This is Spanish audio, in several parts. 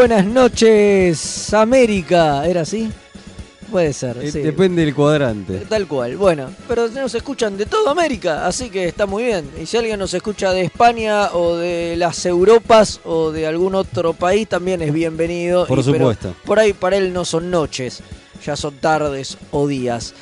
Buenas noches, América. ¿Era así? Puede ser, Eh, sí. Depende del cuadrante. Tal cual. Bueno, pero nos escuchan de toda América, así que está muy bien. Y si alguien nos escucha de España o de las Europas o de algún otro país, también es bienvenido. Por Y- supuesto. por ahí para él no son noches, ya son tardes o días.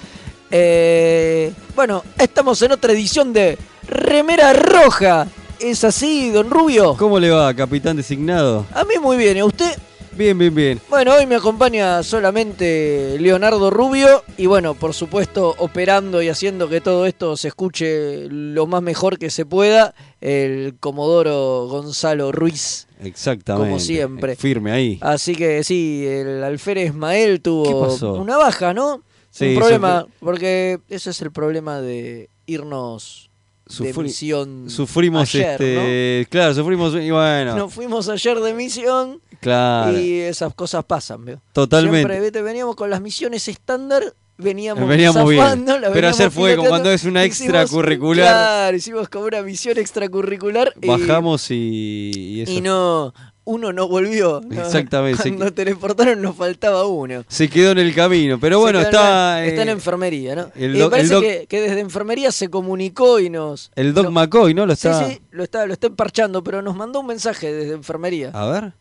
Eh, bueno, estamos en otra edición de Remera Roja. ¿Es así, don Rubio? ¿Cómo le va, capitán designado? A mí muy bien, ¿y a usted? Bien, bien, bien. Bueno, hoy me acompaña solamente Leonardo Rubio y bueno, por supuesto, operando y haciendo que todo esto se escuche lo más mejor que se pueda, el Comodoro Gonzalo Ruiz. Exactamente. Como siempre. Firme ahí. Así que sí, el alférez ¿Qué tuvo una baja, ¿no? Sí, Un problema, porque ese es el problema de irnos de Sufri- misión Sufrimos ayer, este. Claro, sufrimos. Y bueno. ¿no? Nos fuimos ayer de misión claro. y esas cosas pasan, ¿veo? Totalmente. Siempre, vete, veníamos con las misiones estándar, veníamos, Veníamos bien. zafando, la Pero ayer fue como cuando es una hicimos- extracurricular. Claro, hicimos como una misión extracurricular Bajamos y, y eso. y no, uno no volvió. ¿no? Exactamente, sí. Cuando teleportaron nos faltaba uno. Se quedó en el camino. Pero bueno, Se está. en, está en eh, enfermería, ¿no? el y doc- me parece el doc- que, que desde enfermería se comunicó y nos... el Doc McCoy, ¿no? Lo Sí, está. sí, lo está, lo está emparchando, pero nos mandó un mensaje desde enfermería. A ver.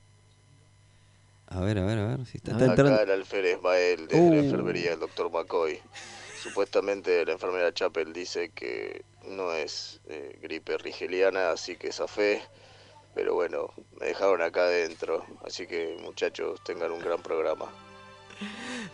A ver, a ver, a ver. Si está, A está ver. entrando. Acá el alférez Ismael desde Uh. la enfermería del doctor McCoy. Supuestamente la enfermera Chapel dice que no es eh, gripe rigeliana, así que zafé. Pero bueno, me dejaron acá adentro. Así que muchachos, tengan un gran programa.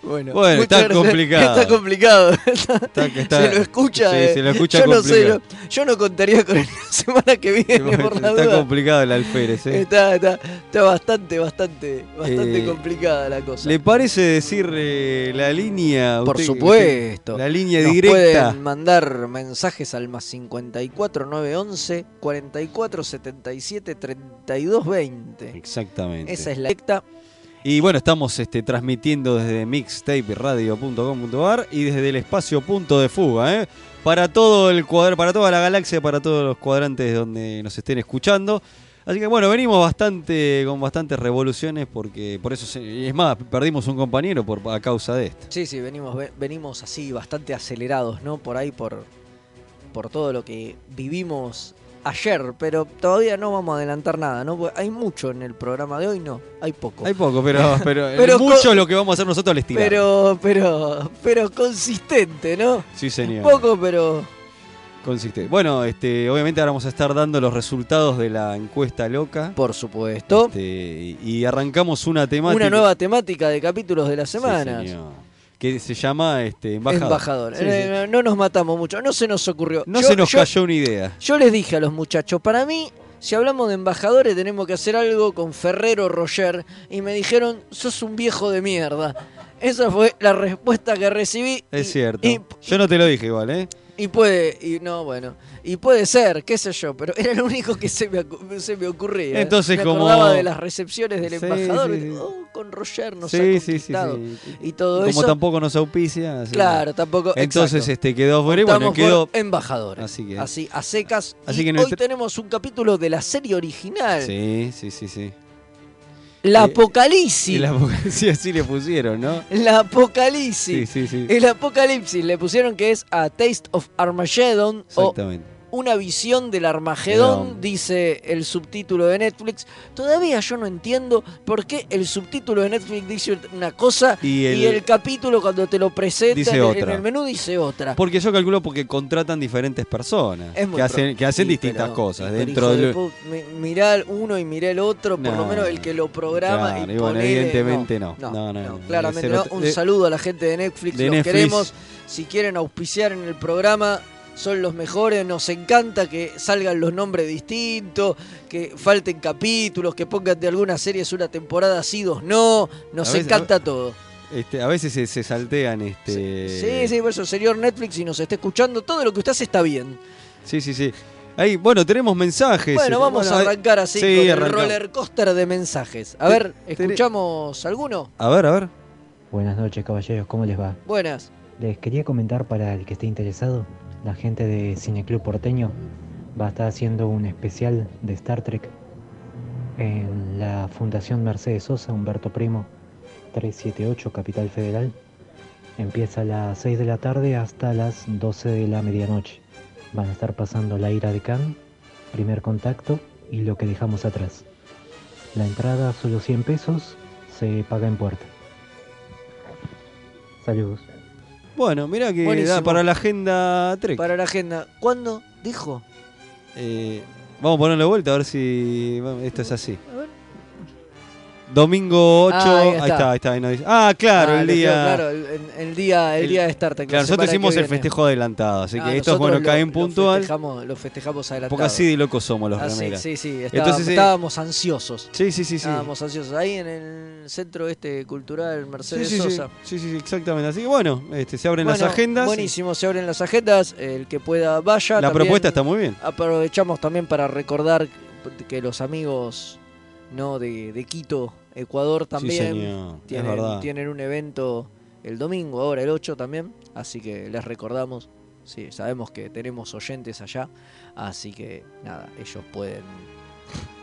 Bueno, Bueno, está complicado. Está complicado. Está se lo escucha. Sí, eh. se lo escucha yo no sé, yo no contaría con él la semana que viene por la Está duda. complicado el alférez, ¿eh? Está, está, está bastante, bastante, bastante Eh, complicada la cosa. ¿Le parece decir la línea? Por Usted- supuesto. usted- la línea Nos directa. pueden mandar mensajes al más 54 911 44 77 32 20. Exactamente. Esa es la directa. Y bueno, estamos este, transmitiendo desde mixtaperadio.com.ar y desde el espacio punto de fuga, ¿eh? Para todo el cuadro, para toda la galaxia, para todos los cuadrantes donde nos estén escuchando. Así que bueno, venimos bastante con bastantes revoluciones porque por eso se- es más, perdimos un compañero por a causa de esto. Sí, sí, venimos, ve- venimos así bastante acelerados, ¿no? Por ahí, por, por todo lo que vivimos ayer, pero todavía no vamos a adelantar nada, ¿no? Porque hay mucho en el programa de hoy, no, hay poco. Hay poco, pero, pero, Pero mucho lo que vamos a hacer nosotros al estirar. pero, pero, pero consistente, ¿no? sí, señor. Poco, pero Consiste. Bueno, este, obviamente ahora vamos a estar dando los resultados de la encuesta loca. por supuesto. Este, y arrancamos una temática. Una nueva temática de capítulos de la Sí, semana. señor. Que se llama este, embajador. Embajador. Sí, Eh, sí. no, no nos matamos mucho, no se nos ocurrió. No Yo- se nos yo- cayó una idea. Yo les dije a los muchachos, para mí, si hablamos de embajadores, tenemos que hacer algo con Ferrero Roger. Y me dijeron, sos un viejo de mierda. Esa fue la respuesta que recibí. Es y- cierto. y- Yo no te lo dije igual, ¿eh? Y puede, y no, bueno, y puede ser, qué sé yo, pero era lo único que se me, se me ocurría. Entonces, me como- acordaba de las recepciones del Sí, embajador, sí, sí. "Oh, con Roger nos ha sí, sí, conquistado", sí. y todo Como eso. tampoco nos auspicia. así Claro, tampoco. Entonces exacto. este quedó fuera y bueno, quedó. por embajadores. Así que- Así, a secas. Así y que hoy tenemos un capítulo de la serie original. Sí, sí, sí, sí. La Eh, Apocalipsis. La- sí, así le pusieron, ¿no? La Apocalipsis. Sí, sí, sí. El Apocalipsis le pusieron que es A Taste of Armageddon o Exactamente. Una visión del Armagedón, dice el subtítulo de Netflix. Todavía yo no entiendo por qué el subtítulo de Netflix dice una cosa Y y el- capítulo cuando te lo presenta Dice en, el- en el menú dice otra. Porque yo calculo porque contratan diferentes personas Es muy que hacen, pro- que hacen Sí, distintas pero- cosas pero dentro de mirá uno y mirá el otro, por lo No. menos el que lo programa Claro, y bueno, ponele- evidentemente no. No, claramente Un saludo a la gente de Netflix, de los Netflix. queremos. Si quieren auspiciar en el programa, son los mejores. Nos encanta que salgan los nombres distintos, que falten capítulos, que pongan de algunas series una temporada sí, dos no. Nos veces- encanta todo. este, a veces se, se saltean este... Sí, sí, por eso, señor Netflix, si nos está escuchando, todo lo que usted hace está bien. Sí, sí, sí. Ahí, bueno, tenemos mensajes. Bueno, vamos a arrancar así sí, con el arrancamos. roller coaster de mensajes. A ver, ¿escuchamos alguno? A ver, a ver. Buenas noches caballeros, ¿cómo les va? Buenas. Les quería comentar para el que esté interesado, la gente de Cineclub Porteño va a estar haciendo un especial de Star Trek en la Fundación Mercedes Sosa, Humberto Primo, 378, Capital Federal. Empieza a las 6 de la tarde hasta las 12 de la medianoche. Van a estar pasando La ira de Khan, Primer Contacto y Lo que dejamos atrás. La entrada solo 100 pesos, se paga en puerta. Saludos. Bueno, mira que Buenísimo. da para la agenda Trek. Para la agenda. ¿Cuándo? Dijo. Eh, vamos a ponerle vuelta a ver si esto es así. Domingo 8, Ah, ahí ahí está. está, ahí está. ahí nos dice. Ah, claro, Ah, el día. Claro, el, el día, el el- día de Star Trek. Claro, la nosotros hicimos el festejo adelantado, así Ah, que esto es bueno, lo- en puntual. Lo festejamos, lo festejamos adelantado. Porque así de locos somos los Ah, sí, remeras. sí, sí, estábamos, Entonces, eh, estábamos ansiosos. Sí, sí, sí, sí. Estábamos ansiosos. Ahí en el centro este cultural Sí, Mercedes sí, sí, Sosa. sí, sí, sí, exactamente. Así que bueno, este, se abren Bueno, las agendas. Buenísimo, se abren las agendas. El que pueda vaya. La También propuesta está muy bien. Aprovechamos también para recordar que los amigos no de, de Quito, Ecuador, también tienen, un evento el domingo, ahora el 8 también. Así que les recordamos. Sí, sabemos que tenemos oyentes allá. Así que nada, ellos pueden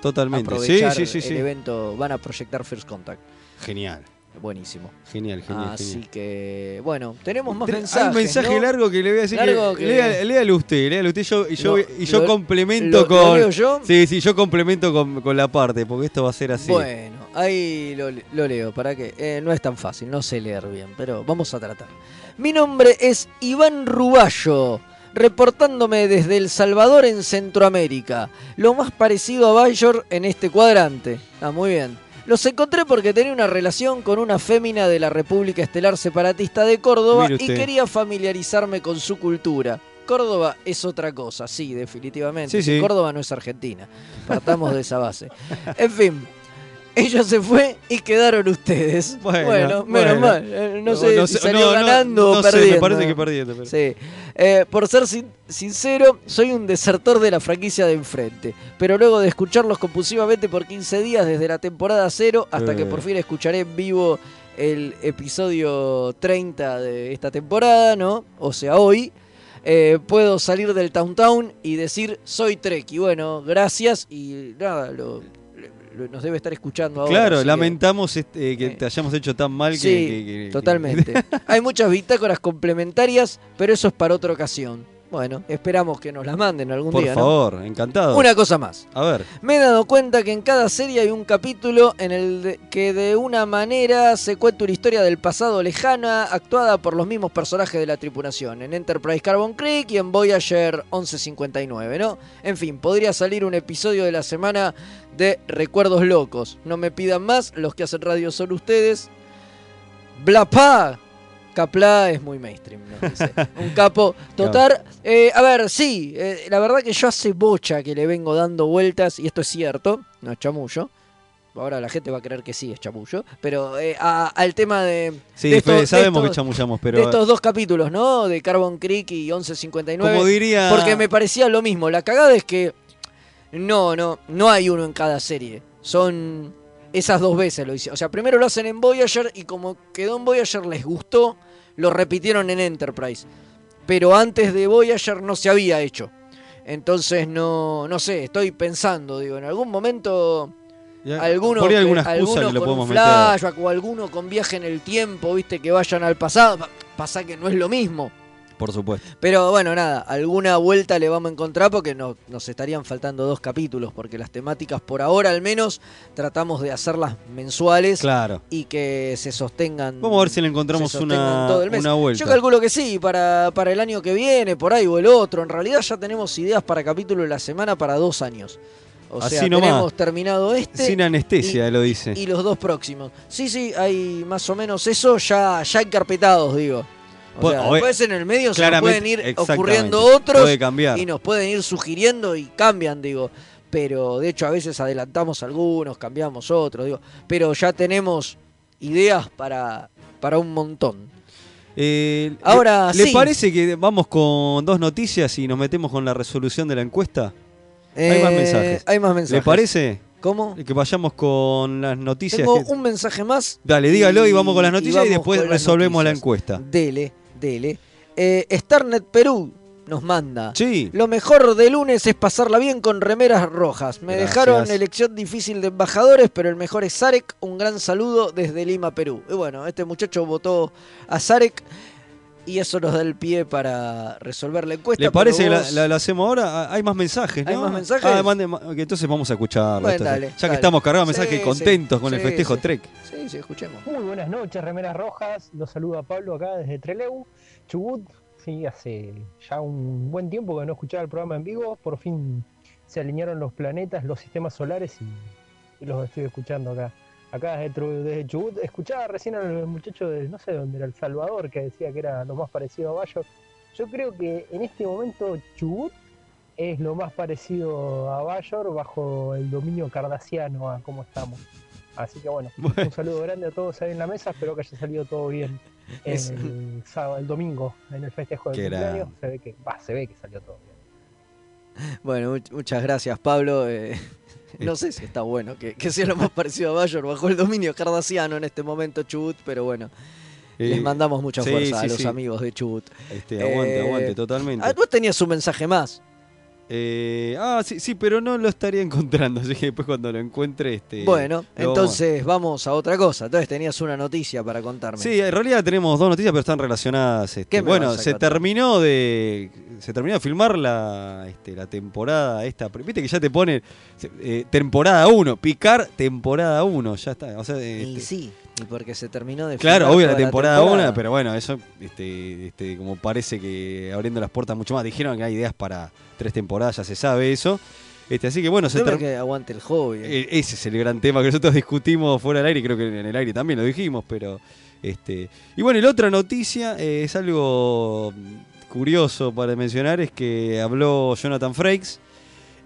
Totalmente. Sí, aprovechar sí, sí, el evento. Van a proyectar First Contact. Genial. Buenísimo. Genial, genial, Así genial. que, bueno, tenemos más mensajes. Hay un mensaje ¿no? largo que le voy a decir Largo que, que- léalo usted, léalo usted yo, y yo, Lo- y yo lo- complemento ¿Lo- lo con... yo? Sí, sí, yo complemento con, con la parte, porque esto va a ser así. Bueno, ahí lo, lo leo, ¿para qué? Eh, no es tan fácil, no sé leer bien, pero vamos a tratar. Mi nombre es Iván Ruballo, reportándome desde El Salvador en Centroamérica, lo más parecido a Bayor en este cuadrante. Ah, muy bien. Los encontré porque tenía una relación con una fémina de la República Estelar Separatista de Córdoba y quería familiarizarme con su cultura. Córdoba es otra cosa, sí, definitivamente. Sí, sí. Córdoba no es Argentina. Partamos de esa base. En fin, ella se fue y quedaron ustedes. Bueno, Bueno, menos bueno. mal. Eh, No, sé si salió no, ganando no o sé, perdiendo. me parece que perdiendo. pero- Sí. Eh, por ser sin- sincero, soy un desertor de la franquicia de enfrente. Pero luego de escucharlos compulsivamente por 15 días desde la temporada 0 hasta que Eh. por fin escucharé en vivo el episodio 30 de esta temporada, ¿no? O sea, hoy. eh, puedo salir del Town Town y decir soy Trek. Y bueno, gracias y nada, lo- nos debe estar escuchando ahora. Claro, que- lamentamos este, que Eh. te hayamos hecho tan mal que... Sí, que- que- que- Totalmente. Hay muchas bitácoras complementarias, pero eso es para otra ocasión. Bueno, esperamos que nos las manden algún Por día. ¿no? favor, encantado. Una cosa más. A ver, Me he dado cuenta que en cada serie hay un capítulo en el de- que de una manera se cuenta una historia del pasado lejana actuada por los mismos personajes de la tripulación, en Enterprise Carbon Creek y en Voyager 1159, ¿no? En fin, podría salir un episodio de la semana de Recuerdos Locos. No me pidan más, los que hacen radio son ustedes. Blapá. Capla es muy mainstream, Un capo total. Eh, a ver, sí, eh, la verdad que yo hace bocha que le vengo dando vueltas, y esto es cierto, no es chamullo. ahora la gente va a creer que sí es chamullo, pero eh, a- al tema de, Sí, de estos- de sabemos que chamullamos, de pero estos dos capítulos, ¿no? De Carbon Creek y 1159. como diría... Porque me parecía lo mismo. La cagada es que no, no, no hay uno en cada serie. Son esas dos veces lo hicieron. O sea, primero lo hacen en Voyager y como quedó en Voyager les gustó, lo repitieron en Enterprise. Pero antes de Voyager no se había hecho. Entonces no, no sé, estoy pensando, digo, en algún momento alguno, por ahí que- alguna excusa alguno que lo con meter. o alguno con viaje en el tiempo, viste, que vayan al pasado. Pa- Pasa que no es lo mismo. Por supuesto. Pero bueno, nada, alguna vuelta le vamos a encontrar porque no, nos estarían faltando dos capítulos, porque las temáticas por ahora al menos tratamos de hacerlas mensuales Claro. y que se sostengan. Vamos a ver si le encontramos una, todo el mes. una vuelta. Yo calculo que sí, para, para el año que viene, por ahí o el otro. En realidad ya tenemos ideas para capítulo de la semana para dos años. O Así sea, nomás. tenemos terminado este Sin anestesia, lo dice. y los dos próximos. Sí, sí, hay más o menos eso ya, ya encarpetados, digo. O Pu- sea, o- después en el medio se nos pueden ir ocurriendo otros Puede cambiar. y nos pueden ir sugiriendo y cambian, digo. Pero de hecho a veces adelantamos algunos, cambiamos otros, digo. Pero ya tenemos ideas para, para un montón. Eh, Ahora, ¿le, ¿le sí. parece que vamos con dos noticias y nos metemos con la resolución de la encuesta? Hay más Eh, mensajes. Hay más mensajes. ¿Le parece? ¿Cómo? Que vayamos con las noticias. Tengo que- un mensaje más. Dale, dígalo y vamos con las noticias y, después resolvemos la encuesta. Dele, dele. Eh, Starnet Perú nos manda. Sí. Lo mejor de lunes es pasarla bien con remeras rojas. Me Gracias. dejaron elección difícil de embajadores, pero el mejor es Zarek. Un gran saludo desde Lima, Perú. Y bueno, este muchacho votó a Zarek y eso nos da el pie para resolver la encuesta. ¿Le parece que la, vos- la- la hacemos ahora? Ah, Hay más mensajes, ¿no? ¿Hay más mensajes? Ah, mande ma- que entonces vamos a escucharlo. Bueno, esto, dale, ya que estamos cargados de mensajes Sí, contentos sí, con el festejo sí. Trek. Sí, sí, escuchemos. Muy buenas noches, Remeras Rojas. Los saluda Pablo acá desde Trelew, Chubut. Sí, hace ya un buen tiempo que no escuchaba el programa en vivo. Por fin se alinearon los planetas, los sistemas solares y, y los estoy escuchando acá. Acá desde, Chubut. Escuchaba recién al muchacho de, no sé dónde era, El Salvador, que decía que era lo más parecido a Bayo. Yo creo que en este momento Chubut es lo más parecido a Bayor bajo el dominio cardasiano a cómo estamos. Así que bueno, Bueno, un saludo grande a todos ahí en la mesa, espero que haya salido todo bien Es- el, sábado, el domingo en el festejo del cumpleaños. Se ve que, va, se ve que salió todo bien. Bueno, much- muchas gracias, Pablo. Eh, no sé si está bueno que, que sea lo más parecido a Bayor bajo el dominio cardasiano en este momento, Chubut, pero bueno, les eh, mandamos mucha fuerza sí, a los sí. amigos de Chubut. Este, aguante, Eh, aguante, totalmente. Ah, vos tenías un mensaje más. Eh, ah, sí, sí, pero no lo estaría encontrando, así que después cuando lo encuentre... Este, bueno, entonces vamos a otra cosa. Entonces tenías una noticia para contarme. Sí, en realidad tenemos dos noticias, pero están relacionadas. este, ¿Qué me bueno, vas a se contar? terminó de se terminó de filmar la, este, la temporada esta. Viste que ya te pone eh, temporada 1, picar temporada 1, ya está. O sea, Y este, sí, y porque se terminó de Claro, filmar obvio la temporada 1, temporada. pero bueno, eso este, este, como parece que abriendo las puertas mucho más. Dijeron que hay ideas para tres temporadas, ya se sabe eso. Este, así que bueno, se que aguante el hobby. eh, Ese es el gran tema que nosotros discutimos fuera del aire, y creo que en el aire también lo dijimos, pero este y bueno, y la otra noticia eh, es algo curioso para mencionar es que habló Jonathan Frakes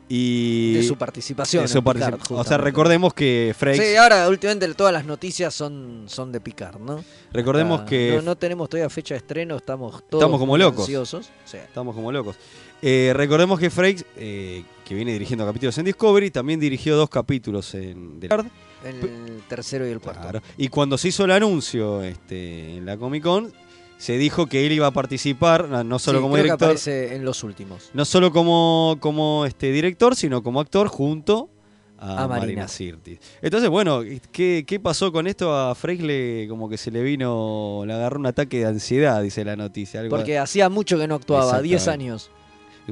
y de su participación. de su en Picard, o sea, recordemos que Frakes Sí, ahora últimamente todas las noticias son, son de Picard, ¿no? recordemos que No, no tenemos todavía fecha de estreno, estamos todos Estamos como locos. ansiosos. Sí. estamos como locos. Eh, recordemos que Frakes eh, que viene dirigiendo capítulos en Discovery, también dirigió dos capítulos en The Card. En el tercero y el cuarto. Claro. Y cuando se hizo el anuncio este, en la Comic Con, se dijo que él iba a participar, no- solo Sí, como creo director, en los últimos. no solo como, como este, director, sino como actor junto a, A Marina. Marina Sirtis. Entonces, bueno, ¿qué, qué pasó con esto? A Frey le como que se le vino, le agarró un ataque de ansiedad, dice la noticia. Algo Porque hacía mucho que no actuaba, 10 Exactamente. años.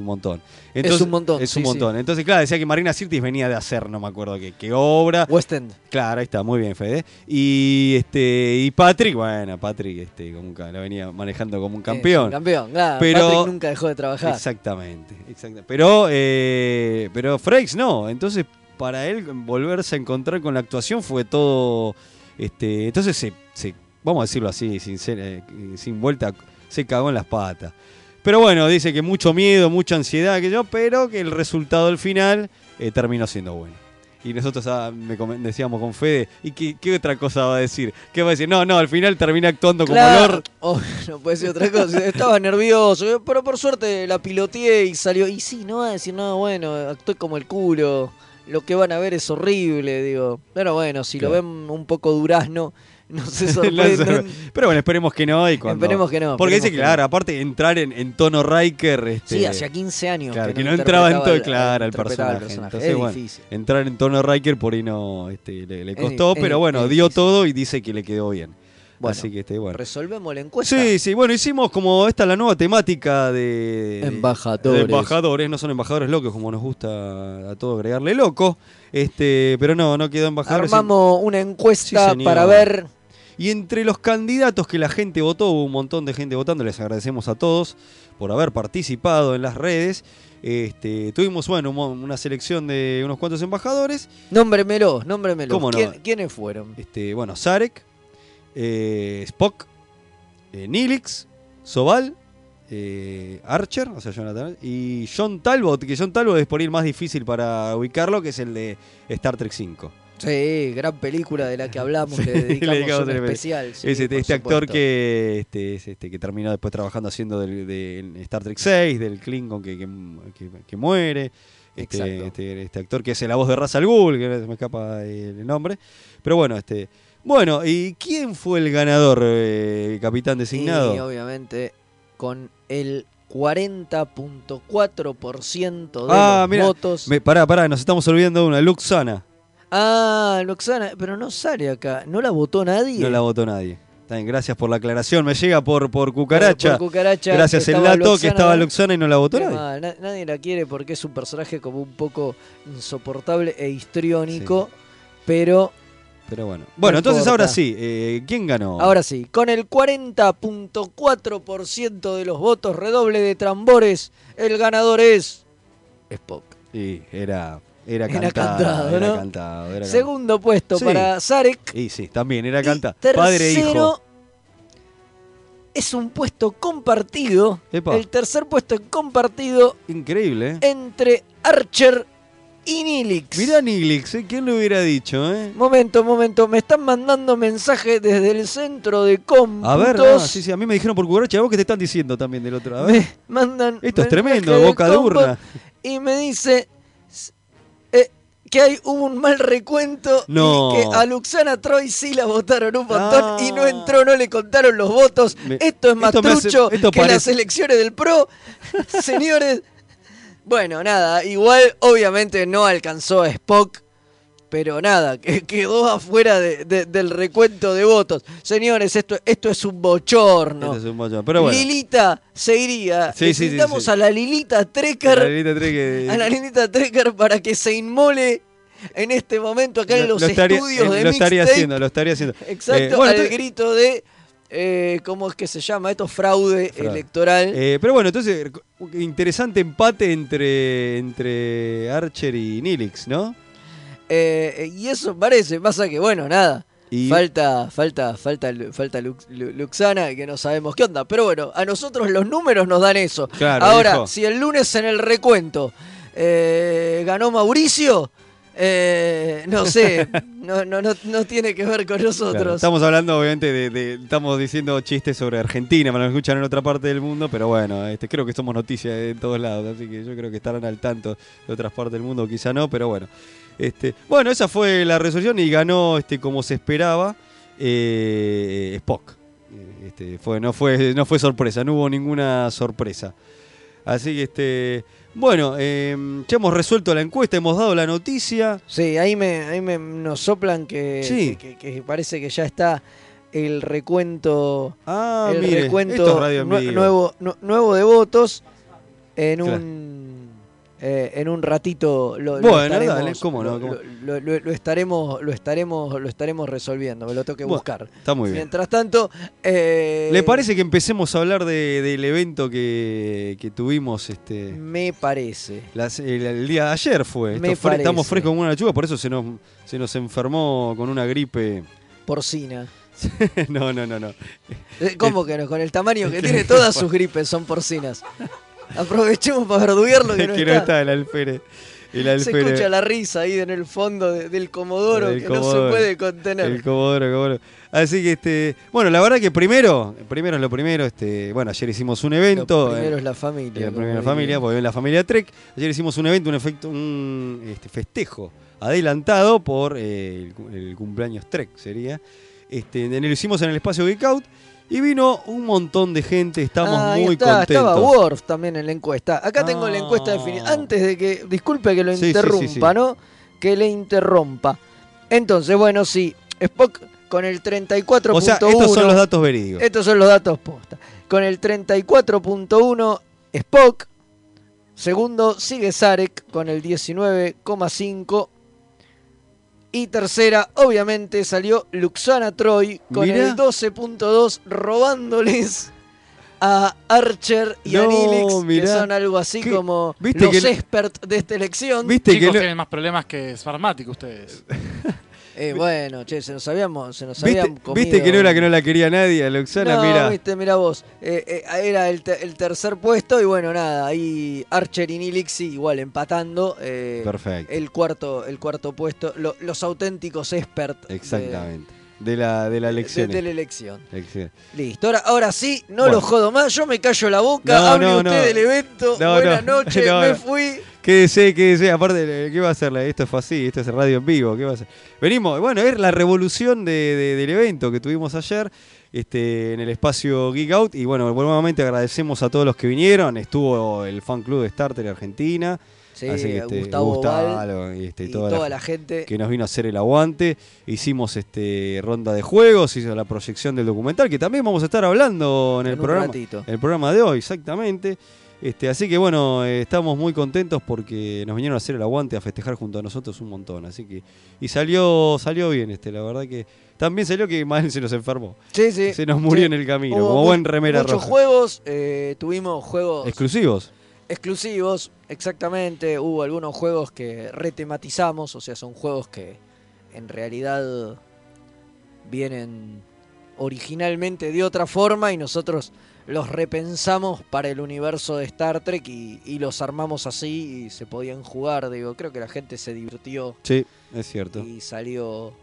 Un montón. Es un montón, Es sí, un montón. Entonces, claro, decía que Marina Sirtis venía de hacer, no me acuerdo qué, qué obra. West End. Claro, ahí está, muy bien, Fede. Y este y Patrick, bueno, Patrick este, como que la venía manejando como un un campeón. campeón, claro. Pero- Patrick nunca dejó de trabajar. Exactamente, exactamente. Pero, eh, pero Frakes no. Entonces, para él volverse a encontrar con la actuación fue todo. Este, entonces se, se- vamos a decirlo así, sin, ser, eh, sin vuelta, se cagó en las patas. Pero bueno, dice que mucho miedo, mucha ansiedad, que yo, pero que el resultado al final eh, terminó siendo bueno. Y nosotros ah, me decíamos con Fede, ¿y qué, qué otra cosa va a decir? ¿Qué va a decir? No, no, al final termina actuando como Claro. Lord. Oh, no puede ser otra cosa. Estaba nervioso, pero por suerte la piloteé y salió. Y sí, no va a decir nada bueno, actué como el culo. Lo que van a ver es horrible, digo. Pero bueno, si lo ven un poco durazno, no se sorprendan. Pero bueno, esperemos que no. Y cuando... Esperemos que no. Porque dice que, claro, aparte entrar en, en tono Riker. Este, Sí, hacía 15 años Claro, que, que no entraba en todo, claro, el interpretaba personaje. Entonces, es bueno, difícil. entrar en tono Riker por ahí no este, le, costó, pero es- bueno, dio difícil. todo y dice que le quedó bien. Bueno, Así que este, bueno. resolvemos la encuesta. Sí, sí, bueno, hicimos como esta la nueva temática de Embajadores. de embajadores, no son embajadores locos como nos gusta a todos agregarle loco, este, pero no, no quedó embajadores. Armamos una encuesta para ver. Y entre los candidatos que la gente votó, hubo un montón de gente votando, les agradecemos a todos por haber participado en las redes. Este, tuvimos, bueno, una selección de unos cuantos embajadores. Nómbremelo, nómbremelo. ¿Cómo no? ¿Quién- ¿Quiénes fueron? Este, bueno, Sarek, eh, Spock, eh, Nilix, Sobal, eh, Archer, o sea, Jonathan, y John Talbot, que John Talbot es por ir más difícil para ubicarlo, que es el de Star Trek 5. Sí, gran película de la que hablamos, Sí, le le dedicamos un especial. sí, es este, este actor que este, es este, que terminó después trabajando haciendo del, de, Star Trek 6, del Klingon que, que, que- que muere. Este, este, este actor que hace la voz de Ra's al Ghul, que se me escapa el nombre. Pero bueno, este. Bueno, ¿y quién fue el ganador, eh, capitán designado? Y obviamente con el 40.4% de Ah, los mira, votos. Me, pará, pará, nos estamos olvidando de una, Luxana. Ah, Loxana, pero no sale acá. ¿No la votó nadie? No la votó nadie. Bien, gracias por la aclaración. Me llega por, por cucaracha. Por cucaracha, gracias que el dato que Loxana, estaba. Luxana y no la votó nadie. mal, na- nadie la quiere porque es un personaje como un poco insoportable e histriónico, pero Pero bueno. Bueno, entonces importa. ahora sí, eh, ¿quién ganó? ahora sí, con el 40.4% de los votos redoble de trambores, el ganador es Spock. Y era, era Era cantado. cantado, era ¿no? cantado, era Segundo puesto Sí. para cantado. Y sí, también era cantado. Padre e hijo. es un puesto compartido. Epa. El tercer puesto compartido Increíble, ¿eh? entre Archer y Nilix. Mirá Niglix, ¿eh? ¿quién lo hubiera dicho, eh? Momento, momento, me están mandando mensajes desde el centro de cómputos. A ver, ah, sí, sí, a mí me dijeron por cucaracha, ¿a vos qué te están diciendo también del otro? A ver. Me mandan Esto es tremendo, boca de urna. Y me dice que hay hubo un mal recuento No. y que a Luxana Troy sí la votaron un montón Ah. y no entró, no le contaron los votos. Me- esto es más esto me hace- trucho que parece- las elecciones del PRO. Señores, bueno, nada, igual obviamente no alcanzó a Spock. Pero nada, que quedó afuera de- de- del recuento de votos. Señores, esto, esto es un bochorno. Este es un Pero bueno. Lilita se iría. Sí, a la Lilita. La eh, A la Lilita Trekker para que se inmole en este momento acá en lo- los lo estaría- estudios eh, de Lo estaría Mixtape. haciendo, lo estaría haciendo. Exacto, Eh, bueno, al grito de. eh, ¿Cómo es que se llama? Esto fraude, Fraude. electoral. Eh, pero bueno, entonces, interesante empate entre, entre Archer y Nilix, ¿no? Eh, y eso parece, pasa que, bueno, nada. Y Falta, falta, falta, falta Lux- Lu- Luxana, que no sabemos qué onda. Pero bueno, a nosotros los números nos dan eso. Claro, Ahora, si el lunes en el recuento eh, ganó Mauricio, eh, no sé, no, no, no, no tiene que ver con Claro, nosotros. estamos hablando, obviamente, de, de- Estamos diciendo chistes sobre Argentina, para los que escuchan en otra parte del mundo, pero bueno, este, creo que somos noticias en todos lados, así que yo creo que estarán al tanto de otras partes del mundo, quizá no, pero bueno. Este, bueno, esa fue la resolución y ganó este, como se esperaba eh, Spock. Este, fue, no, fue, no fue sorpresa, no hubo ninguna sorpresa. Así que, este, bueno, eh, ya hemos resuelto la encuesta, hemos dado la noticia. Sí, ahí me, ahí me nos soplan que, Sí. que, que- que parece que ya está el recuento, Ah, el mire, recuento esto es radio en nue- vivo. nuevo, nu- nuevo de votos en Claro. un eh, en un ratito lo, lo Bueno, estaremos, dale, cómo no, lo- cómo- lo- lo- lo estaremos lo estaremos lo estaremos resolviendo me lo tengo que Bueno, buscar Está muy bien. mientras tanto eh, ¿Le parece que empecemos a hablar de- del evento que, que tuvimos este me parece las- el, el día de ayer fue? Me estamos frescos como una lechuga, por eso se nos, se nos enfermó con una gripe. porcina no, no, no, no. Eh, ¿Cómo que no? Con el tamaño que tiene, todas sus gripes son porcinas. Aprovechemos para verduguearlo que no que no está el alférez. El Se escucha la risa ahí en el fondo de- del Comodoro que no se puede contener. El Comodoro, Comodoro. Así que este, bueno, la verdad que primero, primero es lo primero, este, bueno, ayer hicimos un evento. Lo primero eh, es la familia. la primera diría. familia, porque en la familia Trek. Ayer hicimos un evento, un efecto, un este, festejo adelantado por eh, el cumpleaños Trek, sería. Este, en el- lo hicimos en el espacio Geek Out y vino un montón de gente, estamos Ah, muy está, contentos. Estaba Worf también en la encuesta. Acá tengo la encuesta Ah. definida. Antes de que, disculpe que lo Sí, interrumpa, sí, sí. ¿no? Que le interrumpa. Entonces, bueno, sí, Spock con el 34.1. O sea, estos son los datos verídicos. Estos son los datos posta. Con el 34.1 Spock. Segundo sigue Sarek con el 19,5. Y tercera, obviamente, salió Luxana Troy con Mirá. el 12.2 robándoles a Archer y a No, Nilix, que son algo así ¿Qué? como ¿Viste los experts de esta elección. ¿Viste Chicos que no- tienen más problemas que Smartmatic ustedes. Eh, bueno, che, se nos habíamos, se nos ¿Viste, habían comido. viste que no era que no la quería nadie, a Luxana? No, mira. viste, mira vos. Eh, eh, era el, te- el tercer puesto y bueno, nada, ahí Archer y Nilixi igual empatando. eh, Perfecto. el cuarto, el cuarto puesto. lo- los auténticos experts de- Exactamente. De la, de la de, elección. de la elección. Excelente. Listo, ahora, ahora sí, no Bueno. lo jodo más, yo me callo la boca, No, hable no, usted no. del evento, buenas no, noches, no, me fui. Quédese, quédese. Aparte, ¿qué va a hacer? Esto fue así, esto es radio en vivo. ¿Qué va a hacer? Venimos, bueno, es la revolución de- de- del evento que tuvimos ayer este, en el espacio Geek Out. Y bueno, nuevamente agradecemos a todos los que vinieron. Estuvo el fan club de Starter Argentina. Sí, así que este, Gustavo Val Gustavo, y, este, y toda, toda, la, la gente. que nos vino a hacer el aguante. Hicimos este ronda de juegos, hizo la proyección del documental, que también vamos a estar hablando en el en programa. ratito. El programa de hoy, exactamente. Este, así que bueno, eh, estamos muy contentos porque nos vinieron a hacer el aguante, a festejar junto a nosotros un montón. Así que. Y salió, salió bien, este, la verdad que. También salió que Mal se nos enfermó. Sí, sí. Se nos murió Sí. en el camino, Hubo como buen remera Muchos roja. juegos, eh, tuvimos juegos Exclusivos. exclusivos, exactamente. Hubo algunos juegos que retematizamos, o sea, son juegos que en realidad vienen originalmente de otra forma y nosotros los repensamos para el universo de Star Trek y, y los armamos así y se podían jugar. Digo, creo que la gente se divirtió Sí, es cierto. y salió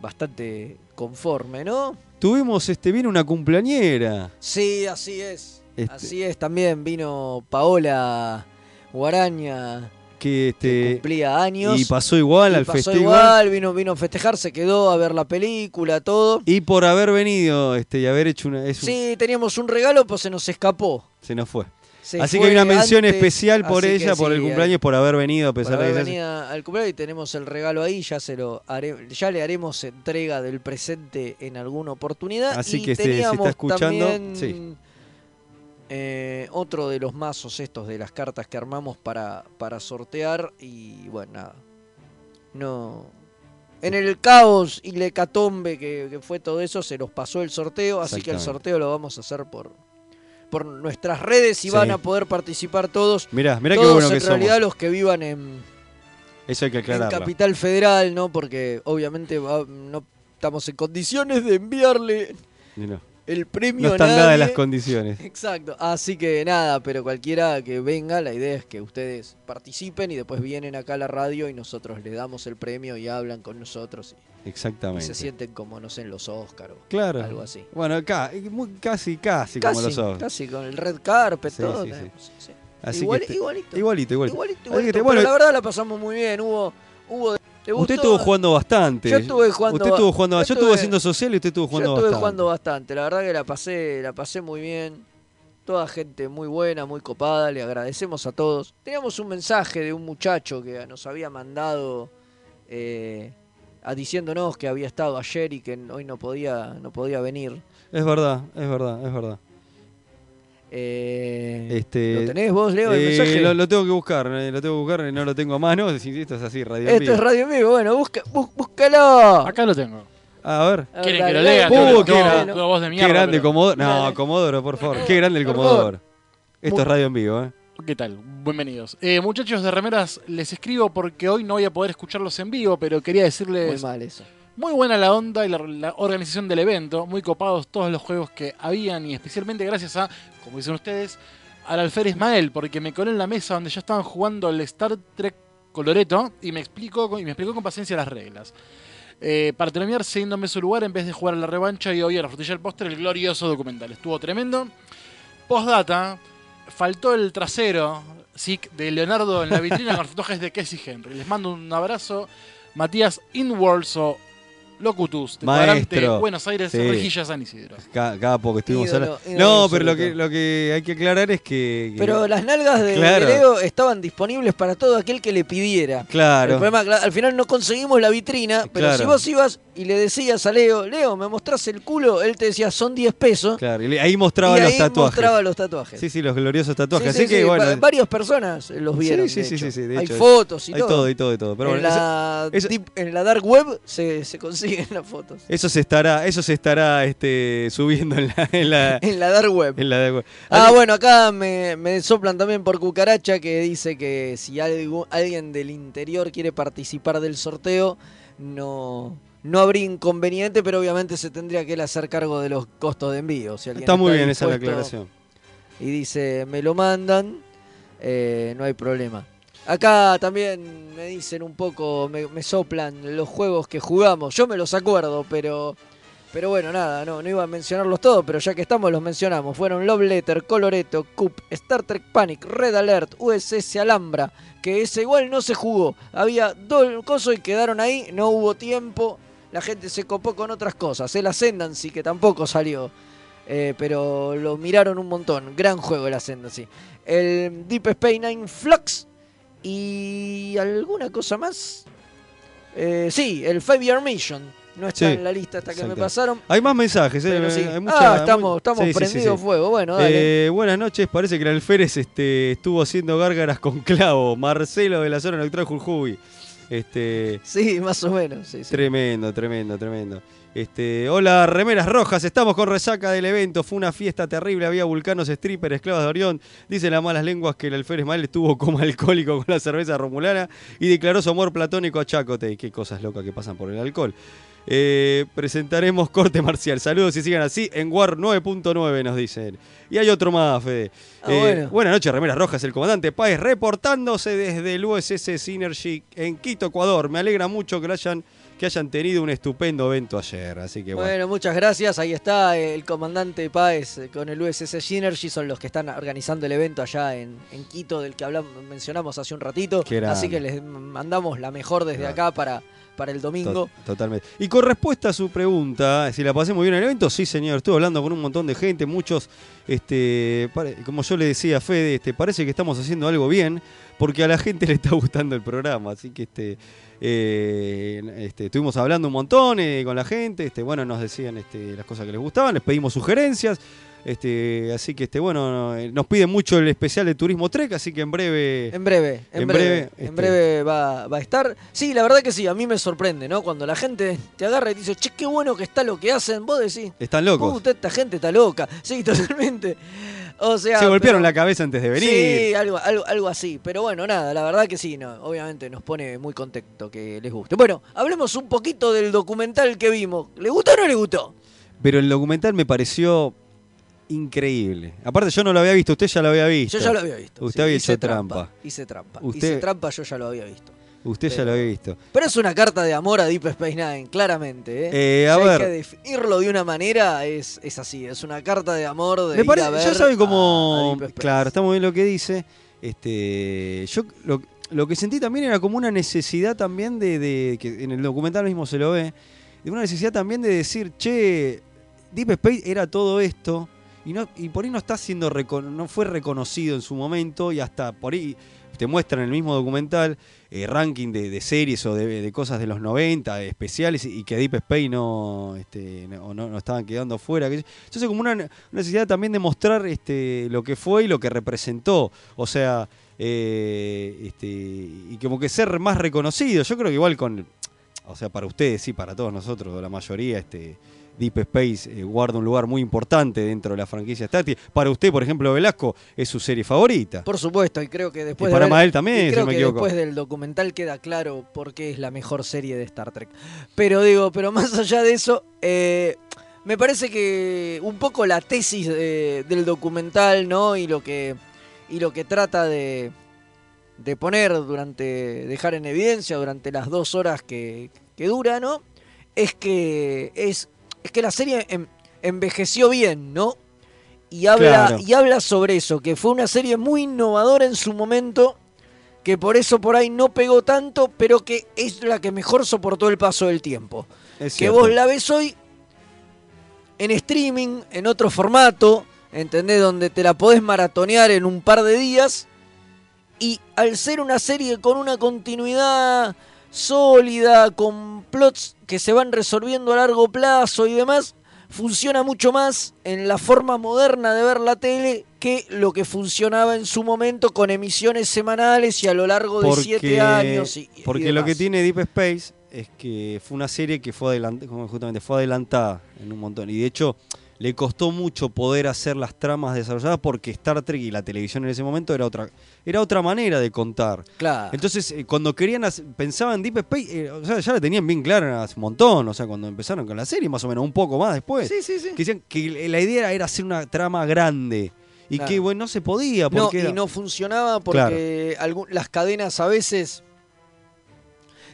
bastante conforme, ¿no? Tuvimos, este, viene una cumpleañera. Sí, así es. Este- Así es, también vino Paola Guaraña, Que que este. cumplía años. Y pasó igual y al pasó festival. igual, vino, vino a festejar, se quedó a ver la película, todo. Y por haber venido este, y haber hecho una. es un- Sí, teníamos un regalo, pues se nos escapó. Se nos fue. Se así que hay una mención antes, especial por que ella, por sí, el cumpleaños, por haber venido a por pesar de haber que se- venido al cumpleaños y tenemos el regalo ahí, ya se lo haré- ya le haremos entrega del presente en alguna oportunidad. Así y que este, si está escuchando, también, sí. Eh, otro de los mazos estos de las cartas que armamos para, para sortear y bueno, nada. No. En el caos y la hecatombe que, que fue todo eso, se nos pasó el sorteo, así que el sorteo lo vamos a hacer por, por nuestras redes y Sí. van a poder participar todos. Mirá, mirá qué todos bueno en que somos. realidad los que vivan en, Eso hay que en. Capital Federal, ¿no? Porque obviamente va- no estamos en condiciones de enviarle no, el premio no a están nadie. dadas las condiciones. Exacto, así que nada, pero cualquiera que venga, la idea es que ustedes participen y después vienen acá a la radio y nosotros les damos el premio y hablan con nosotros y, y Exactamente. se sienten como, no sé, en los Oscars o Claro. algo así. Bueno, ca- muy- casi, casi, como Casi, los ojos. casi con el red carpet, Sí, todo. sí, sí. Sí, sí. Así Igual- que este- igualito. igualito, igualito. Igualito, igualito, este, pero la verdad la pasamos muy bien, hubo... hubo ¿te usted estuvo jugando bastante. Yo estuve jugando Usted estuvo jugando yo Yo estuve estuve- haciendo social y usted estuvo jugando Yo estuve bastante. jugando bastante, la verdad que la pasé, la pasé muy bien. Toda gente muy buena, muy copada, le agradecemos a todos. Teníamos un mensaje de un muchacho que nos había mandado eh, a diciéndonos que había estado ayer y que hoy no podía, no podía venir. Es verdad, es verdad, es verdad. Eh, Este, ¿Lo tenés vos, Leo, el eh, mensaje? Lo, lo tengo que buscar, eh, lo tengo que buscar, eh, no lo tengo a mano. Si esto es así, radio Esto es Radio en Vivo, bueno, busca, bú- búscalo. Acá lo tengo. A ver. A ver, ¿Quieren que lo lea? Uh, qué grande. tengo voz de Qué mierda, grande pero- Comodoro. No, Dale. Comodoro, por favor. Qué grande el Comodoro. Esto es radio en vivo, ¿eh? ¿Qué tal? Bienvenidos. Eh, muchachos de remeras, les escribo porque hoy no voy a poder escucharlos en vivo, pero quería Muy decirles mal eso. Muy buena la onda y la, organización del evento, muy copados todos los juegos que habían y especialmente gracias a, como dicen ustedes, al alférez Ismael, porque me colé en la mesa donde ya estaban jugando el Star Trek Coloreto y me explicó y me explicó con paciencia las reglas. Eh, para terminar, cediéndome su lugar en vez de jugar a la revancha y hoy a la frutilla del postre, el glorioso documental. Estuvo tremendo. Postdata, faltó el trasero de Leonardo en la vitrina con los de Casey Henry. Les mando un abrazo. Matías Inwards o Locutus, de Maestro. Cuadrante, Buenos Aires, Sí. Rejilla, San Isidro. Cada, cada poco estuvimos Ídolo, hablando. ídolo No, pero lo que, lo que hay que aclarar es que. que- Pero las nalgas de, de Claro. Leo estaban disponibles para todo aquel que le pidiera. Claro. El problema, al final no conseguimos la vitrina, pero Claro. si vos ibas y le decías a Leo, Leo, ¿me mostrás el culo? Él te decía, son 10 pesos. Claro, y ahí mostraba y los ahí tatuajes. mostraba los tatuajes. Sí, sí, los gloriosos tatuajes. Sí, Así sí, que sí, bueno. va- varias personas los vieron. Sí, sí, de sí, hecho. sí, sí, de Hay fotos y hay todo. todo y todo y todo. Pero en, bueno, la eso- deep- en la dark web se, se consiguen las fotos. Eso se estará, eso se estará este, subiendo en la, en la, En la dark web. en la Ah, bueno, acá me, me soplan también por cucaracha que dice que si algo- alguien del interior quiere participar del sorteo, no, no habría inconveniente, pero obviamente se tendría que él hacer cargo de los costos de envío. Si Está muy está bien esa la aclaración. Y dice, me lo mandan, eh, no hay problema. Acá también me dicen un poco, me, soplan los juegos que jugamos. Yo me los acuerdo, pero pero bueno, nada, no, no iba a mencionarlos todos, pero ya que estamos los mencionamos. Fueron Love Letter, Coloreto, Coop, Star Trek Panic, Red Alert, USS Alhambra, que ese igual no se jugó. Había dos cosas y quedaron ahí, no hubo tiempo, la gente se copó con otras cosas. El Ascendancy, que tampoco salió, eh, pero lo miraron un montón. Gran juego el Ascendancy. El Deep Space Nine Flux y alguna cosa más. Eh, sí, el Five Year Mission. No está Sí, en la lista hasta que me pasaron. Hay más mensajes, ¿eh? Sí. Hay mucha- ah, estamos, estamos sí, prendidos fuego. Bueno, dale. Eh, buenas noches, parece que el alférez este, estuvo haciendo gárgaras con clavo. Marcelo de la zona neutral Jujuy. Este, sí, más o menos. Sí, sí. Tremendo, tremendo, tremendo. Este, hola, remeras rojas, estamos con resaca del evento, fue una fiesta terrible, había vulcanos, strippers, esclavas de Orión. Dicen las malas lenguas que el alférez mal estuvo como alcohólico con la cerveza romulana y declaró su amor platónico a Chacote. Qué cosas locas que pasan por el alcohol. Eh, presentaremos corte marcial. Saludos y sigan así en War 9.9 nos dicen. Y hay otro más, Fede. Ah, Eh, bueno. Buenas noches, Remeras Rojas, el comandante Páez, reportándose desde el USS Synergy en Quito, Ecuador. Me alegra mucho que, hayan, que hayan tenido un estupendo evento ayer. Así que bueno. Bueno, muchas gracias. Ahí está el comandante Páez eh, con el USS Synergy. Son los que están organizando el evento allá en, en Quito, del que hablamos, mencionamos hace un ratito. Así que les mandamos la mejor desde Claro. acá para, para el domingo. To- Totalmente. Y con respuesta a su pregunta, si la pasé muy bien en el evento, sí, señor. Estuve hablando con un montón de gente, muchos, este, como yo le decía a Fede, este, parece que estamos haciendo algo bien, porque a la gente le está gustando el programa. Así que este, eh, este, estuvimos hablando un montón eh, con la gente, este, bueno, nos decían este, las cosas que les gustaban, les pedimos sugerencias. Este, así que este, bueno, eh, nos piden mucho el especial de Turismo Trek, así que en breve. En breve, en, En breve, breve, en este- breve va, va a estar. Sí, la verdad que sí, a mí me sorprende, ¿no? Cuando la gente te agarra y te dice, che, qué bueno que está lo que hacen, vos decís, Están locos. puta, esta gente está loca. Sí, totalmente. O sea, Se golpearon pero- la cabeza antes de venir. Sí, algo, algo, algo así. Pero bueno, nada, la verdad que sí, no, obviamente nos pone muy contento que les guste. Bueno, hablemos un poquito del documental que vimos. ¿Le gustó o no le gustó? Pero el documental me pareció increíble. Aparte, yo no lo había visto, usted ya lo había visto. Yo ya lo había visto. Usted sí, había hecho trampa. Hice trampa. Usted- Hice trampa, yo ya lo había visto. Usted ya lo había visto. Pero es una carta de amor a Deep Space Nine, claramente. ¿eh? Eh, a Si hay ver. que definirlo de una manera, es, es así. Es una carta de amor de Me ir parece, a ver ya sabe cómo. a. Claro, está muy bien lo que dice. Este, yo lo, lo que sentí también era como una necesidad también de, de- que en el documental mismo se lo ve, de una necesidad también de decir, che, Deep Space era todo esto y no y por ahí no está siendo no fue reconocido en su momento y hasta por ahí te muestran el mismo documental eh, ranking de, series o de, cosas de los 90 especiales y, que Deep Space no, este, estaban quedando fuera. Entonces como una, una necesidad también de mostrar este, lo que fue y lo que representó. O sea, eh, este, y como que ser más reconocido. Yo creo que igual con, o sea, para ustedes, sí, para todos nosotros, la mayoría, este, Deep Space eh, guarda un lugar muy importante dentro de la franquicia Star Trek. Para usted, por ejemplo, Velasco, es su serie favorita. Por supuesto, y creo que después Y para de haber- también, y creo me que equivoco. después del documental queda claro por qué es la mejor serie de Star Trek. Pero digo, pero más allá de eso, eh, me parece que un poco la tesis de- del documental, ¿no? Y lo que y lo que trata de de poner durante, dejar en evidencia durante las dos horas que, que dura, ¿no? Es que es, es que la serie em- envejeció bien, ¿no? Y habla, Claro. y habla sobre eso, que fue una serie muy innovadora en su momento, que por eso por ahí no pegó tanto, pero que es la que mejor soportó el paso del tiempo. Es que cierto. vos la ves hoy en streaming, en otro formato, ¿entendés? Donde te la podés maratonear en un par de días. Y al ser una serie con una continuidad sólida, con plots que se van resolviendo a largo plazo y demás, funciona mucho más en la forma moderna de ver la tele que lo que funcionaba en su momento con emisiones semanales y a lo largo de siete años. Y, y porque lo que tiene Deep Space es que fue una serie que fue adelantada, justamente fue adelantada en un montón. Y de hecho, le costó mucho poder hacer las tramas desarrolladas porque Star Trek y la televisión en ese momento era otra, era otra manera de contar. Claro. Entonces, eh, cuando querían hacer- pensaban en Deep Space, eh, o sea, ya la tenían bien clara hace un montón, o sea, cuando empezaron con la serie, más o menos, un poco más después. Sí, sí, sí. Que decían que la idea era hacer una trama grande. Y Claro. que, bueno, no se podía. No, y era- no funcionaba porque algún- las cadenas a veces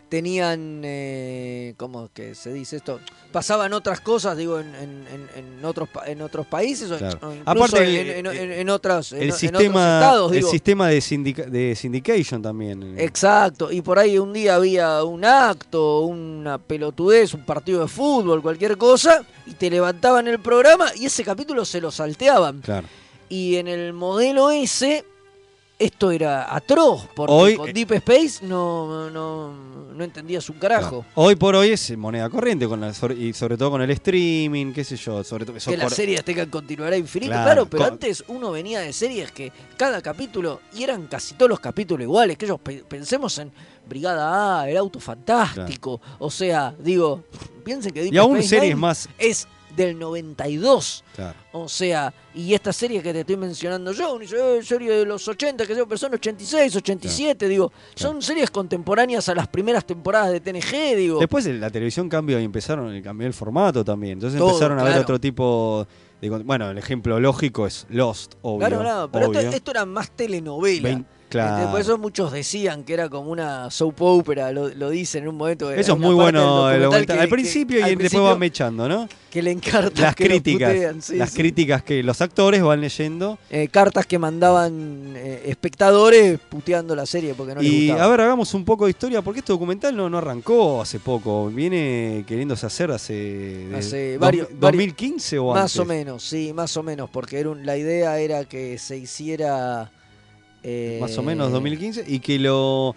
tenían, eh, ¿cómo que se dice esto? Pasaban otras cosas, digo, en, en- en- otros, en otros países Claro. o incluso Aparte, en, el- en- otras, el en otros sistema, estados, el digo. sistema de, sindica- de syndication también. eh, Exacto, y por ahí un día había un acto, una pelotudez, un partido de fútbol, cualquier cosa, y te levantaban el programa y ese capítulo se lo salteaban. Claro. Y en el modelo ese, esto era atroz, porque Hoy- con Deep Space no, no, no entendías un carajo. Hoy por hoy es moneda corriente con la- y sobre todo con el streaming, qué sé yo, sobre todo Que las series tengan continuidad infinita, Claro, claro, pero con- antes uno venía de series que cada capítulo, y eran casi todos los capítulos iguales, que ellos pe- pensemos en Brigada A, El Auto Fantástico, o sea, digo, piensen que Deep Y aún Space series Nine más. es del 92. Claro. O sea, y esta serie que te estoy mencionando yo, serie de los 80, que pero son 86, 87, digo, son series contemporáneas a las primeras temporadas de TNG, digo. Después la televisión cambió y empezaron, cambió el formato también. Entonces Todo, empezaron a ver claro. otro tipo de. Bueno, el ejemplo lógico es Lost, obvio. claro, claro, pero esto, obvio. esto era más telenovela. Claro. Este, Por eso muchos decían que era como una soap opera, lo, lo dicen en un momento. Eso es muy bueno el documental que- al que- principio al y después van mechando, ¿no? Que le encartan Las que críticas. putean, sí, las sí. críticas que los actores van leyendo. Eh, cartas que mandaban eh, espectadores puteando la serie porque no les y gustaba. a ver, hagamos un poco de historia, porque este documental no, no arrancó hace poco. Viene queriéndose hacer hace. Hace varios- varios- 2015 o Más antes. o menos, sí, más o menos, porque era un- la idea era que se hiciera... eh, Más o menos 2015. Y que lo.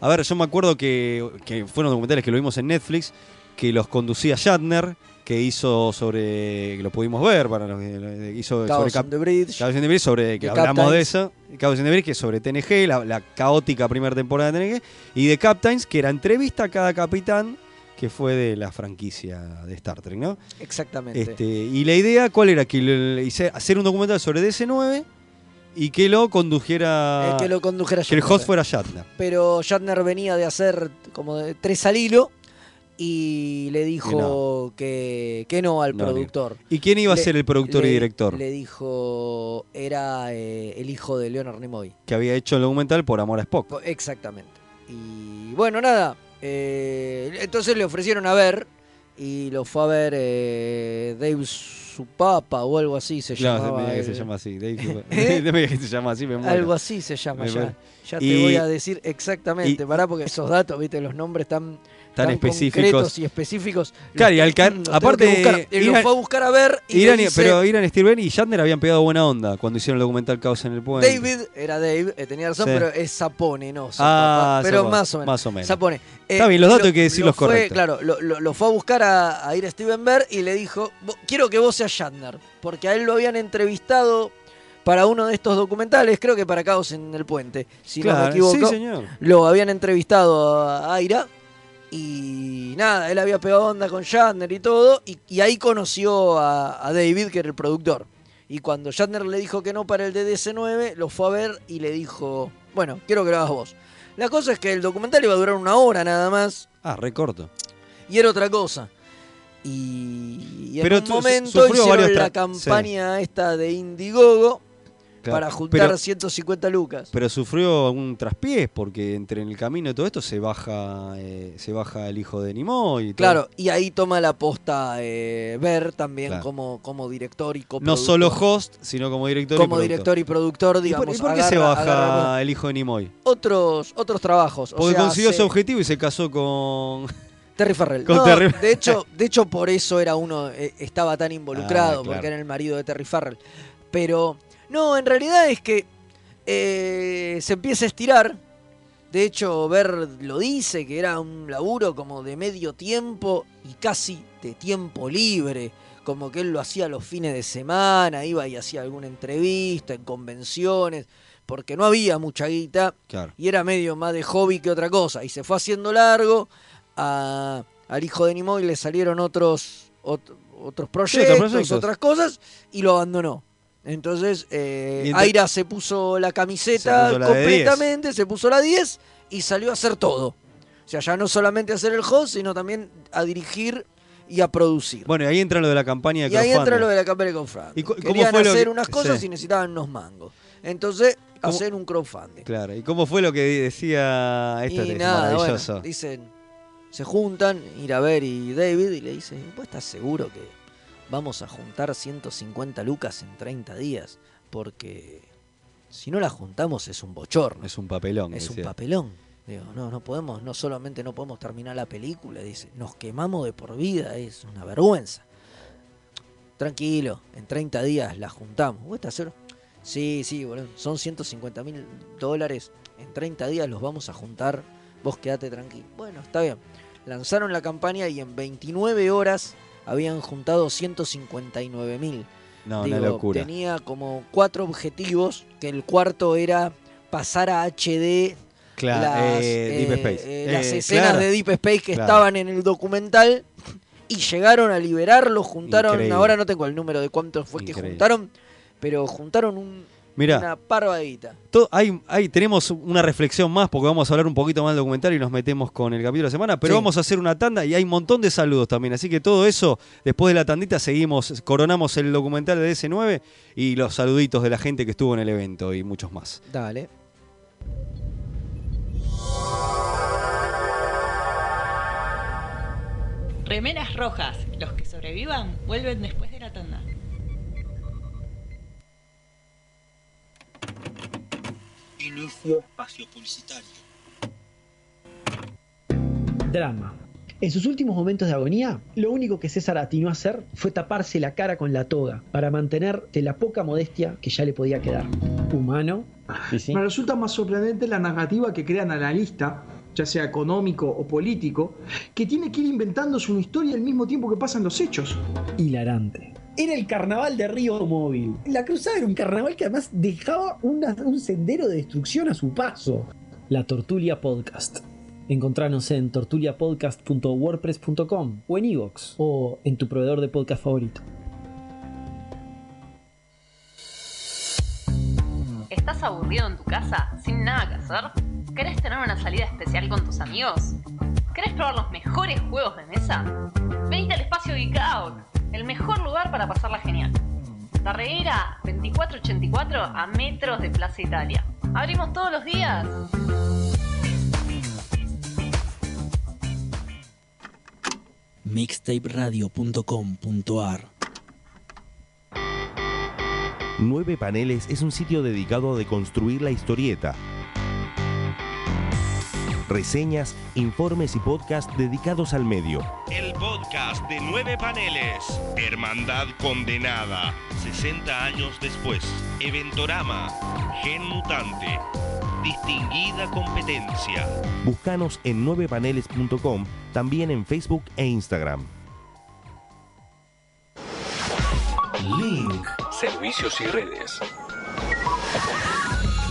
A ver, yo me acuerdo que, que fueron documentales que lo vimos en Netflix, que los conducía Shatner, que hizo sobre. que lo pudimos ver, para los que lo- hizo Chaos sobre on the Bridge. Chaos in the Bridge, sobre que The hablamos de Captains. eso. Chaos in the Bridge, que es sobre TNG, la, la caótica primera temporada de TNG. Y de Captains, que era entrevista a cada capitán que fue de la franquicia de Star Trek, ¿no? Exactamente. Este, y la idea, ¿cuál era? Que le- le hice- hacer un documental sobre DC9 y que lo condujera. Eh, que lo condujera que el host fuera Shatner. Pero Shatner venía de hacer como de tres al hilo y le dijo que, que no al No, productor. ¿Y quién iba a Le- ser el productor y director? Le dijo, era eh, el hijo de Leonard Nimoy. Que había hecho el documental por amor a Spock. Po- Exactamente. Y bueno, nada. eh, entonces le ofrecieron a ver y lo fue a ver eh, Dave Supapa o algo así se Claro, llamaba. el- se llama así. Dave Cooper. ¿Eh? Se llama así, me muero. Algo así se llama Me ya. muero. Ya te Y- voy a decir exactamente. y- Pará, porque esos datos, viste, los nombres tan, Tan específicos. y específicos. Claro, y al ca- los tengo aparte, buscar. Lo fue a buscar a ver y Irán dice, pero Irán Steven y Shatner habían pegado buena onda cuando hicieron el documental Caos en el Puente. David, era Dave, eh, tenía razón, Sí. pero es Sapone, no Ah, Zapapa, pero más o menos. más o menos. Sapone. Eh, Está bien, los datos lo- hay que decirlos correctos. Claro, lo, lo- lo fue a buscar a, a ir Steven Bear y le dijo, "Vo- quiero que vos seas Shatner, porque a él lo habían entrevistado para uno de estos documentales, creo que para Caos en el Puente, si no me equivoco. sí, señor. Lo habían entrevistado a Aira y nada, él había pegado onda con Shatner y todo, y, y ahí conoció a, a David, que era el productor. Y cuando Shatner le dijo que no para el DDS9, lo fue a ver y le dijo, bueno, quiero que lo hagas vos. La cosa es que el documental iba a durar una hora nada más, Ah, recorto. y era otra cosa. Y, y en Pero un momento hicieron la campaña esta de Indiegogo Claro, para juntar pero- 150 lucas. Pero sufrió un traspiés porque entre en el camino de todo esto se baja eh, se baja el hijo de Nimoy. y todo. Claro, y ahí toma la posta eh, Ver también Claro. como, como director y No coproductor. solo host, sino como director y como productor. director y productor, ¿Y por, digamos. y por qué se baja agarra el hijo de Nimoy? otros, otros trabajos. o Porque sea, consiguió se- su objetivo y se casó con... Terry Farrell. No, Terry- De, hecho, de hecho, por eso era uno, eh, estaba tan involucrado, Ah, claro. porque era el marido de Terry Farrell. Pero, no, en realidad es que eh, se empieza a estirar. De hecho, Ver lo dice, que era un laburo como de medio tiempo y casi de tiempo libre. Como que él lo hacía los fines de semana, iba y hacía alguna entrevista en convenciones, porque no había mucha guita Claro. y era medio más de hobby que otra cosa. Y se fue haciendo largo. a- al hijo de Nimoy le salieron otros, ot- otros, proyectos, proyectos. otras cosas, y lo abandonó. Entonces, eh, Aira se puso la camiseta Se puso la de completamente, se puso la 10 y salió a hacer todo. O sea, ya no solamente a hacer el host, sino también a dirigir y a producir. Bueno, y ahí entra lo de la campaña de y ahí entra lo de la campaña de crowdfunding. ¿Y cómo Querían fue hacer que- unas cosas sí. y necesitaban unos mangos. Entonces, ¿Cómo- hacer un crowdfunding. Claro, ¿y cómo fue lo que decía esto? Y es nada, maravilloso. bueno, dicen, se juntan, Iraver y David, y le dicen, ¿vos estás seguro que vamos a juntar 150 lucas en 30 días? Porque si no la juntamos es un bochorno, Es un papelón. es un papelón. Digo, no, no podemos, no solamente no podemos terminar la película, dice, nos quemamos de por vida, es una vergüenza. Tranquilo, en 30 días la juntamos. ¿Vos estás seguro? Sí, sí, boludo. Son 150 mil dólares. En 30 días los vamos a juntar. Vos quedate tranquilo. Bueno, está bien. Lanzaron la campaña y en 29 horas habían juntado 159 mil. No, Digo, una locura. Tenía como cuatro objetivos, que el cuarto era pasar a HD Claro, las, eh, Deep eh, Space. eh, las escenas claro. de Deep Space que Claro. estaban en el documental y llegaron a liberarlo, juntaron, Increíble. ahora no tengo el número de cuántos fue que juntaron, pero juntaron un, Mirá. una parvadita. Hay, hay- tenemos una reflexión más porque vamos a hablar un poquito más del documental y nos metemos con el capítulo de la semana, pero Sí. vamos a hacer una tanda y hay un montón de saludos también, así que todo eso, después de la tandita seguimos, coronamos el documental de DS9 y los saluditos de la gente que estuvo en el evento y muchos más. Dale. Remeras rojas. Los que sobrevivan vuelven después de la tanda. Inicio espacio publicitario. Drama. En sus últimos momentos de agonía, lo único que César atinó a hacer fue taparse la cara con la toga para mantener de la poca modestia que ya le podía quedar. Humano. Sí, sí. Me resulta más sorprendente la narrativa que crea el analista, ya sea económico o político, que tiene que ir inventándose una historia al mismo tiempo que pasan los hechos. Hilarante. Era el carnaval de Río Móvil. La cruzada era un carnaval que además dejaba una- un sendero de destrucción a su paso. La Tortulia Podcast. Encontranos en tortuliapodcast.wordpress.com o en iVoox o en tu proveedor de podcast favorito. ¿Estás aburrido en tu casa sin nada que hacer? ¿Querés tener una salida especial con tus amigos? ¿Querés probar los mejores juegos de mesa? Venite al espacio Geek Out, el mejor lugar para pasarla genial. Tarreguera 2484 a metros de Plaza Italia. Abrimos todos los días. mixtaperadio.com.ar 9 Paneles es un sitio dedicado a deconstruir la historieta. Reseñas, informes y podcasts dedicados al medio. El podcast de nueve paneles. Hermandad condenada. 60 años después. Eventorama. Gen mutante. Distinguida competencia. Búscanos en 9paneles.com, también en Facebook e Instagram. Link. Servicios y redes.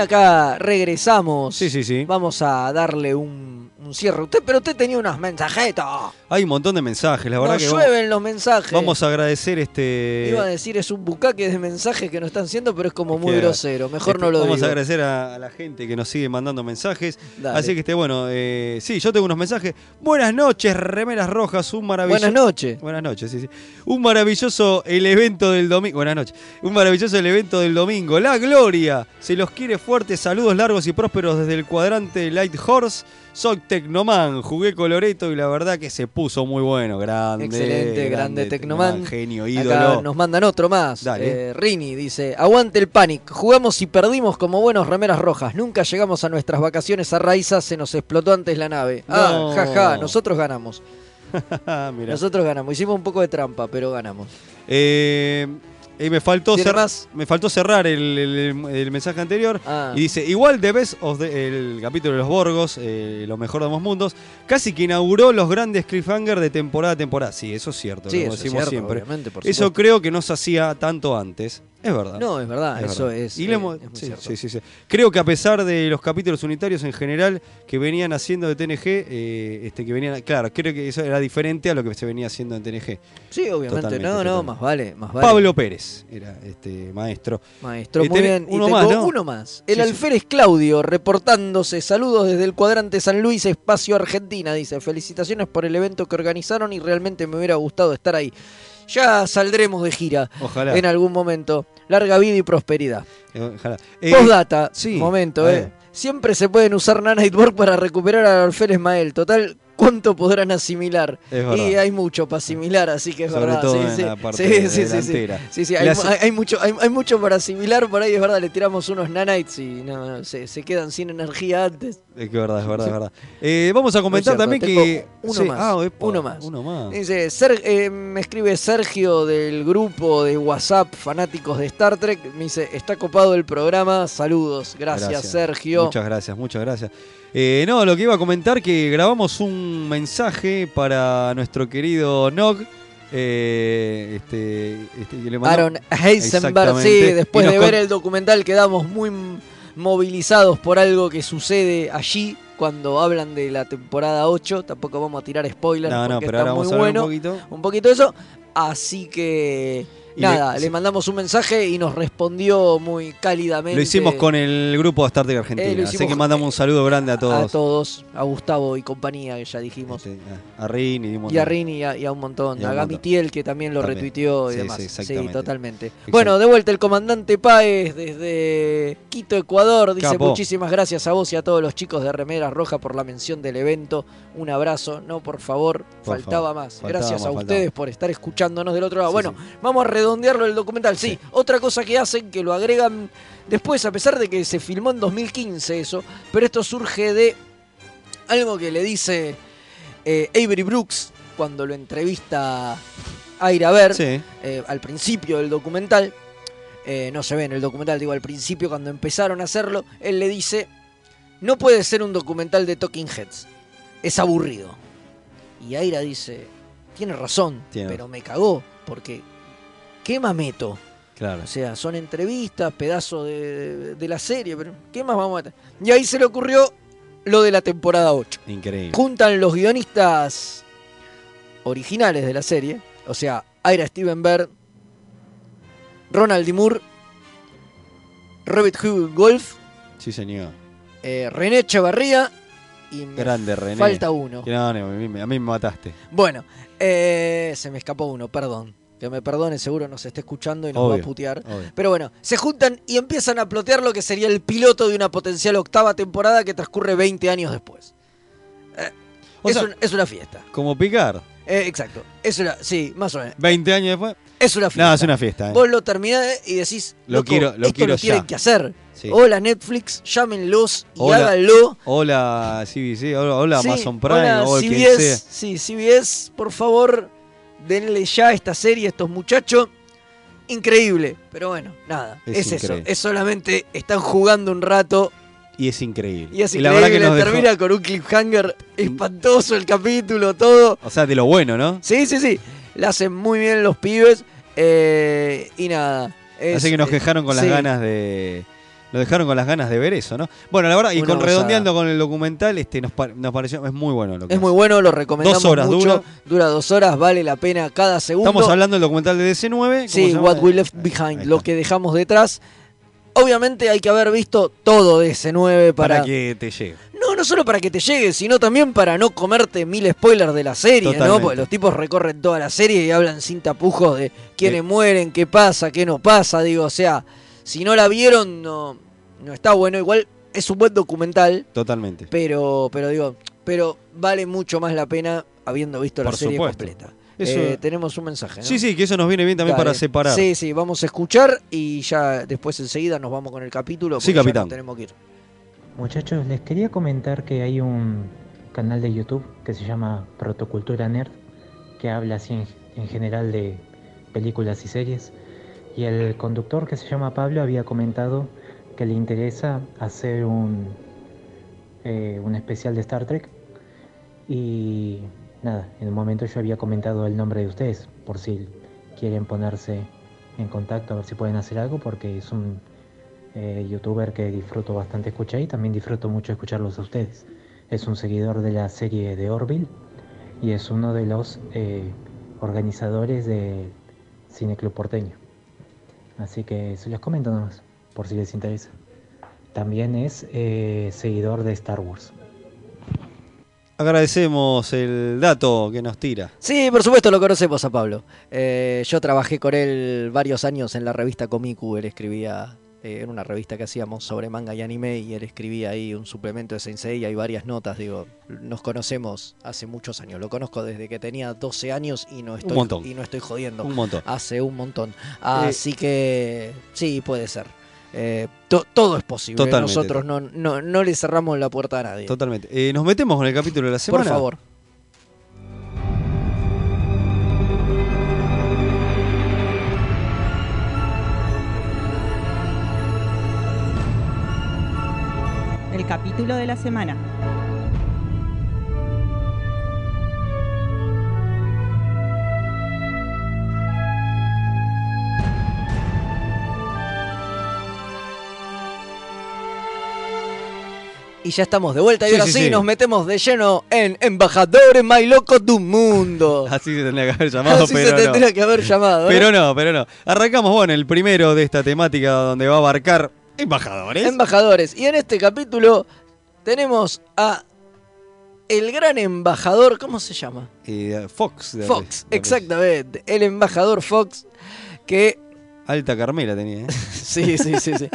acá regresamos. Sí, sí, sí. Vamos a darle un, un cierre. Usted, pero usted tenía unos mensajetos. Hay un montón de mensajes, la verdad Nos que llueven los mensajes. vamos a agradecer este. Iba a decir es un bucaque de mensajes que nos están haciendo, pero es como muy que- grosero. Mejor este, no lo Vamos digo. a agradecer a, a la gente que nos sigue mandando mensajes. Dale. Así que, este, bueno, eh, sí, yo tengo unos mensajes. Buenas noches, remeras rojas, un maravilloso. Buenas noches. Buenas noches, sí, sí. Un maravilloso el evento del domingo. Buenas noches. Un maravilloso el evento del domingo. La gloria. Se los quiere fuertes. Saludos largos y prósperos desde el cuadrante Light Horse. Soy Tecnoman, jugué Coloreto y la verdad que se puso muy bueno. Grande. Excelente, grande, Tecnoman. Genio, Acá ídolo. nos mandan otro más. Dale. Eh, Rini dice: Aguante el panic. Jugamos y perdimos como buenos remeras rojas. Nunca llegamos a nuestras vacaciones a Raiza. Se nos explotó antes la nave. No. Ah, jaja. Nosotros ganamos. Nosotros ganamos. Hicimos un poco de trampa, pero ganamos. Eh, y me faltó, ¿Tiene cer- más? me faltó cerrar el, el- el mensaje anterior. Ah. Y dice, igual The Best of the- el capítulo de los Borgos, eh, lo mejor de ambos mundos, casi que inauguró los grandes cliffhanger de temporada a temporada. Sí, eso es cierto, Sí, eso es decimos cierto, siempre. eso creo que no se hacía tanto antes. Es verdad. No, es verdad, eso verdad. es, Y eh, le hemos- es muy sí, cierto. sí, sí, sí. Creo que a pesar de los capítulos unitarios en general que venían haciendo de TNG, eh, este, que venían, claro, creo que eso era diferente a lo que se venía haciendo en TNG. Sí, obviamente. Totalmente, no, no, más vale, más vale. Pablo Pérez era este maestro. Maestro, Eh, muy bien. Y Uno tengo más, ¿no? uno más. El sí. alférez Claudio, reportándose. Saludos desde el cuadrante San Luis, espacio Argentina. Dice, felicitaciones por el evento que organizaron y realmente me hubiera gustado estar ahí. Ya saldremos de gira Ojalá. en algún momento. Larga vida y prosperidad. Eh, ojalá. Eh, Postdata, sí, momento, eh. Siempre se pueden usar Nanitework para recuperar al alférez Mael. Total, ¿cuánto podrán asimilar? Y hay mucho para asimilar, así que es Sobre verdad. todo sí, en sí. la parte Sí, sí, sí, sí. delantera. Sí, sí, hay, hace- hay- mucho, hay, hay mucho para asimilar, por ahí es verdad, le tiramos unos nanites y no, no, se, se quedan sin energía antes. Es que verdad, es verdad, es verdad. Eh, vamos a comentar también que. uno más, ah, epa, uno más. Uno más. Dice, Ser- eh, me escribe Sergio del grupo de WhatsApp fanáticos de Star Trek. Me dice, está copado el programa. Saludos. Gracias, Sergio. Muchas gracias, muchas gracias. Eh, no, lo que iba a comentar que grabamos un mensaje para nuestro querido Nog. eh, este, este, que le mandó- Aaron Heisenberg, sí, después de ver el documental quedamos muy movilizados por algo que sucede allí cuando hablan de la temporada 8. Tampoco vamos a tirar spoilers No, no, porque pero está ahora muy vamos a bueno. un poquito. Un poquito de eso. Así que nada, le- le, mandamos un mensaje y nos respondió muy cálidamente. Lo hicimos con el grupo de Star Trek Argentina. Eh, así que mandamos un saludo grande a todos. A todos, a Gustavo y compañía, que ya dijimos. A Rini y a. Rini y a, y a un montón. Y a a. Gamitiel, que también lo También. retuiteó y Sí, demás. sí, Sí, exactamente. totalmente. Bueno, de vuelta el comandante Páez desde Quito, Ecuador. Dice Capo. muchísimas gracias a vos y a todos los chicos de Remeras Roja por la mención del evento. Un abrazo. No, por favor, Por faltaba favor. más. Faltaba gracias más, a faltaba. ustedes por estar escuchándonos del otro lado. Sí, bueno, vamos a redondearlo el documental. Sí, otra cosa que hacen, que lo agregan después, a pesar de que se filmó en 2015 eso, pero esto surge de algo que le dice eh, Avery Brooks cuando lo entrevista a ir a ver Sí. eh, al principio del documental. eh, no se ve en el documental, digo al principio cuando empezaron a hacerlo, él le dice, no puede ser un documental de Talking Heads, es aburrido. Y Aira dice, tiene razón, pero me cagó, porque ¿qué más meto? Claro. O sea, son entrevistas, pedazos de, de- la serie, pero ¿qué más vamos a meter? Y ahí se le ocurrió lo de la temporada 8 Increíble. juntan los guionistas originales de la serie, o sea, Ira Steven Bear, Ronald D. Moore, Robert Hugh Golf, Sí, señor. eh, René Echevarría y me Grande René. falta uno. No, no, a, mí, me- a mí me mataste. Bueno, eh, se me escapó uno, perdón. Que me perdone, seguro nos está escuchando y nos va a putear. obvio. Pero bueno, se juntan y empiezan a plotear lo que sería el piloto de una potencial octava temporada que transcurre 20 años después. Eh, es, sea- un- es una fiesta. Como picar. Eh, exacto. Es una, sí, más o menos. 20 años después. Es una fiesta. No, es una fiesta. eh. Vos lo terminás y decís, Lo "Loco, quiero- lo esto quiero lo tienen ya". que hacer. Sí. Hola Netflix, llámenlos y Hola, háganlo. Hola CBC, hola, hola Sí, Amazon Prime, hola, o quien CBS, sea. Sí, CBS, por favor, denle ya esta serie a estos muchachos. Increíble, pero bueno, nada, Es es, eso. increíble. Es solamente están jugando un rato Y es increíble. y es la verdad que increíble. nos dejó- termina con un cliffhanger espantoso el capítulo, todo. O sea, de lo bueno, ¿no? Sí, sí, sí. La hacen muy bien los pibes. Eh, y nada. es- Así que nos quejaron con las sí. ganas de. Nos dejaron con las ganas de ver eso, ¿no? Bueno, la verdad, y Una con gozada. redondeando con el documental, este nos, pa- nos pareció, es muy bueno lo que Es hace. muy bueno, lo recomendamos Dos horas mucho. dura. dos horas, vale la pena cada segundo. Estamos hablando del documental de DC9. ¿cómo se Sí, llama? What We Left Behind, lo que dejamos detrás. Obviamente hay que haber visto todo de ese 9 para, Para que te llegue. No, no solo para que te llegue, sino también para no comerte mil spoilers de la serie, ¿no? Porque los tipos recorren toda la serie y hablan sin tapujos de quiénes Eh. mueren, qué pasa, qué no pasa. Digo, o sea, si no la vieron, no, no está bueno. Igual es un buen documental, Totalmente. pero, pero digo, pero vale mucho más la pena habiendo visto la serie supuesto. completa. Eso- Eh, tenemos un mensaje, ¿no? Sí, sí, que eso nos viene bien también Dale. para separar. Sí, sí, vamos a escuchar y ya después enseguida nos vamos con el capítulo. Sí, capitán. tenemos que ir. Muchachos, les quería comentar que hay un canal de YouTube que se llama Protocultura Nerd, que habla así en, en general de películas y series. Y el conductor que se llama Pablo había comentado que le interesa hacer un, eh, un especial de Star Trek. Y nada, en un momento yo había comentado el nombre de ustedes, por si quieren ponerse en contacto, a ver si pueden hacer algo, porque es un eh, youtuber que disfruto bastante escuchar y también disfruto mucho escucharlos a ustedes. Es un seguidor de la serie de Orville y es uno de los eh, organizadores del Cine Club Porteño. Así que se los comento nomás, por si les interesa. También es eh, seguidor de Star Wars. Agradecemos el dato que nos tira. Sí, por supuesto lo conocemos a Pablo. Eh, yo trabajé con él varios años en la revista Comicu. Él escribía eh, en una revista que hacíamos sobre manga y anime y él escribía ahí un suplemento de Sensei y hay varias notas. Digo, nos conocemos hace muchos años. Lo conozco desde que tenía 12 años y no estoy. Y no estoy jodiendo. Un montón. Hace un montón. Así que sí, puede ser. Eh, to- todo es posible. Totalmente. Nosotros no, no, no le cerramos la puerta a nadie. Totalmente. Eh, Nos metemos con el capítulo de la semana. Por favor. Capítulo de la semana. Y ya estamos de vuelta y Sí, ahora sí, nos metemos de lleno en Embajadores más locos del mundo. Así se tendría que haber llamado, Así pero se no. tendría que haber llamado. ¿eh? Pero no, pero no. Arrancamos, bueno, el primero de esta temática donde va a abarcar embajadores. Embajadores. Y en este capítulo tenemos a el gran embajador, ¿cómo se llama? Eh, Fox. de- Fox, de- exactamente. El embajador Fox que... Alta Carmela tenía, ¿eh? Sí, sí, sí, sí.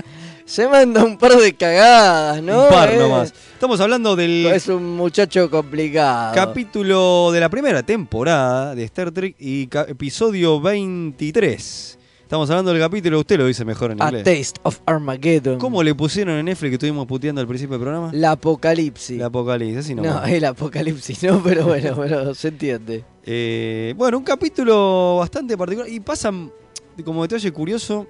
Se manda un par de cagadas, ¿no? Un par Eh, nomás. Estamos hablando del Es un muchacho complicado. capítulo de la primera temporada de Star Trek y episodio 23. Estamos hablando del capítulo, usted lo dice mejor en A inglés. Taste of Armageddon. ¿Cómo le pusieron en Netflix que estuvimos puteando al principio del programa? La apocalipsis. La apocalipsis, así No, nomás. el apocalipsis, no, pero bueno, pero se entiende. Eh, bueno, un capítulo bastante particular. Y pasa, como detalle curioso,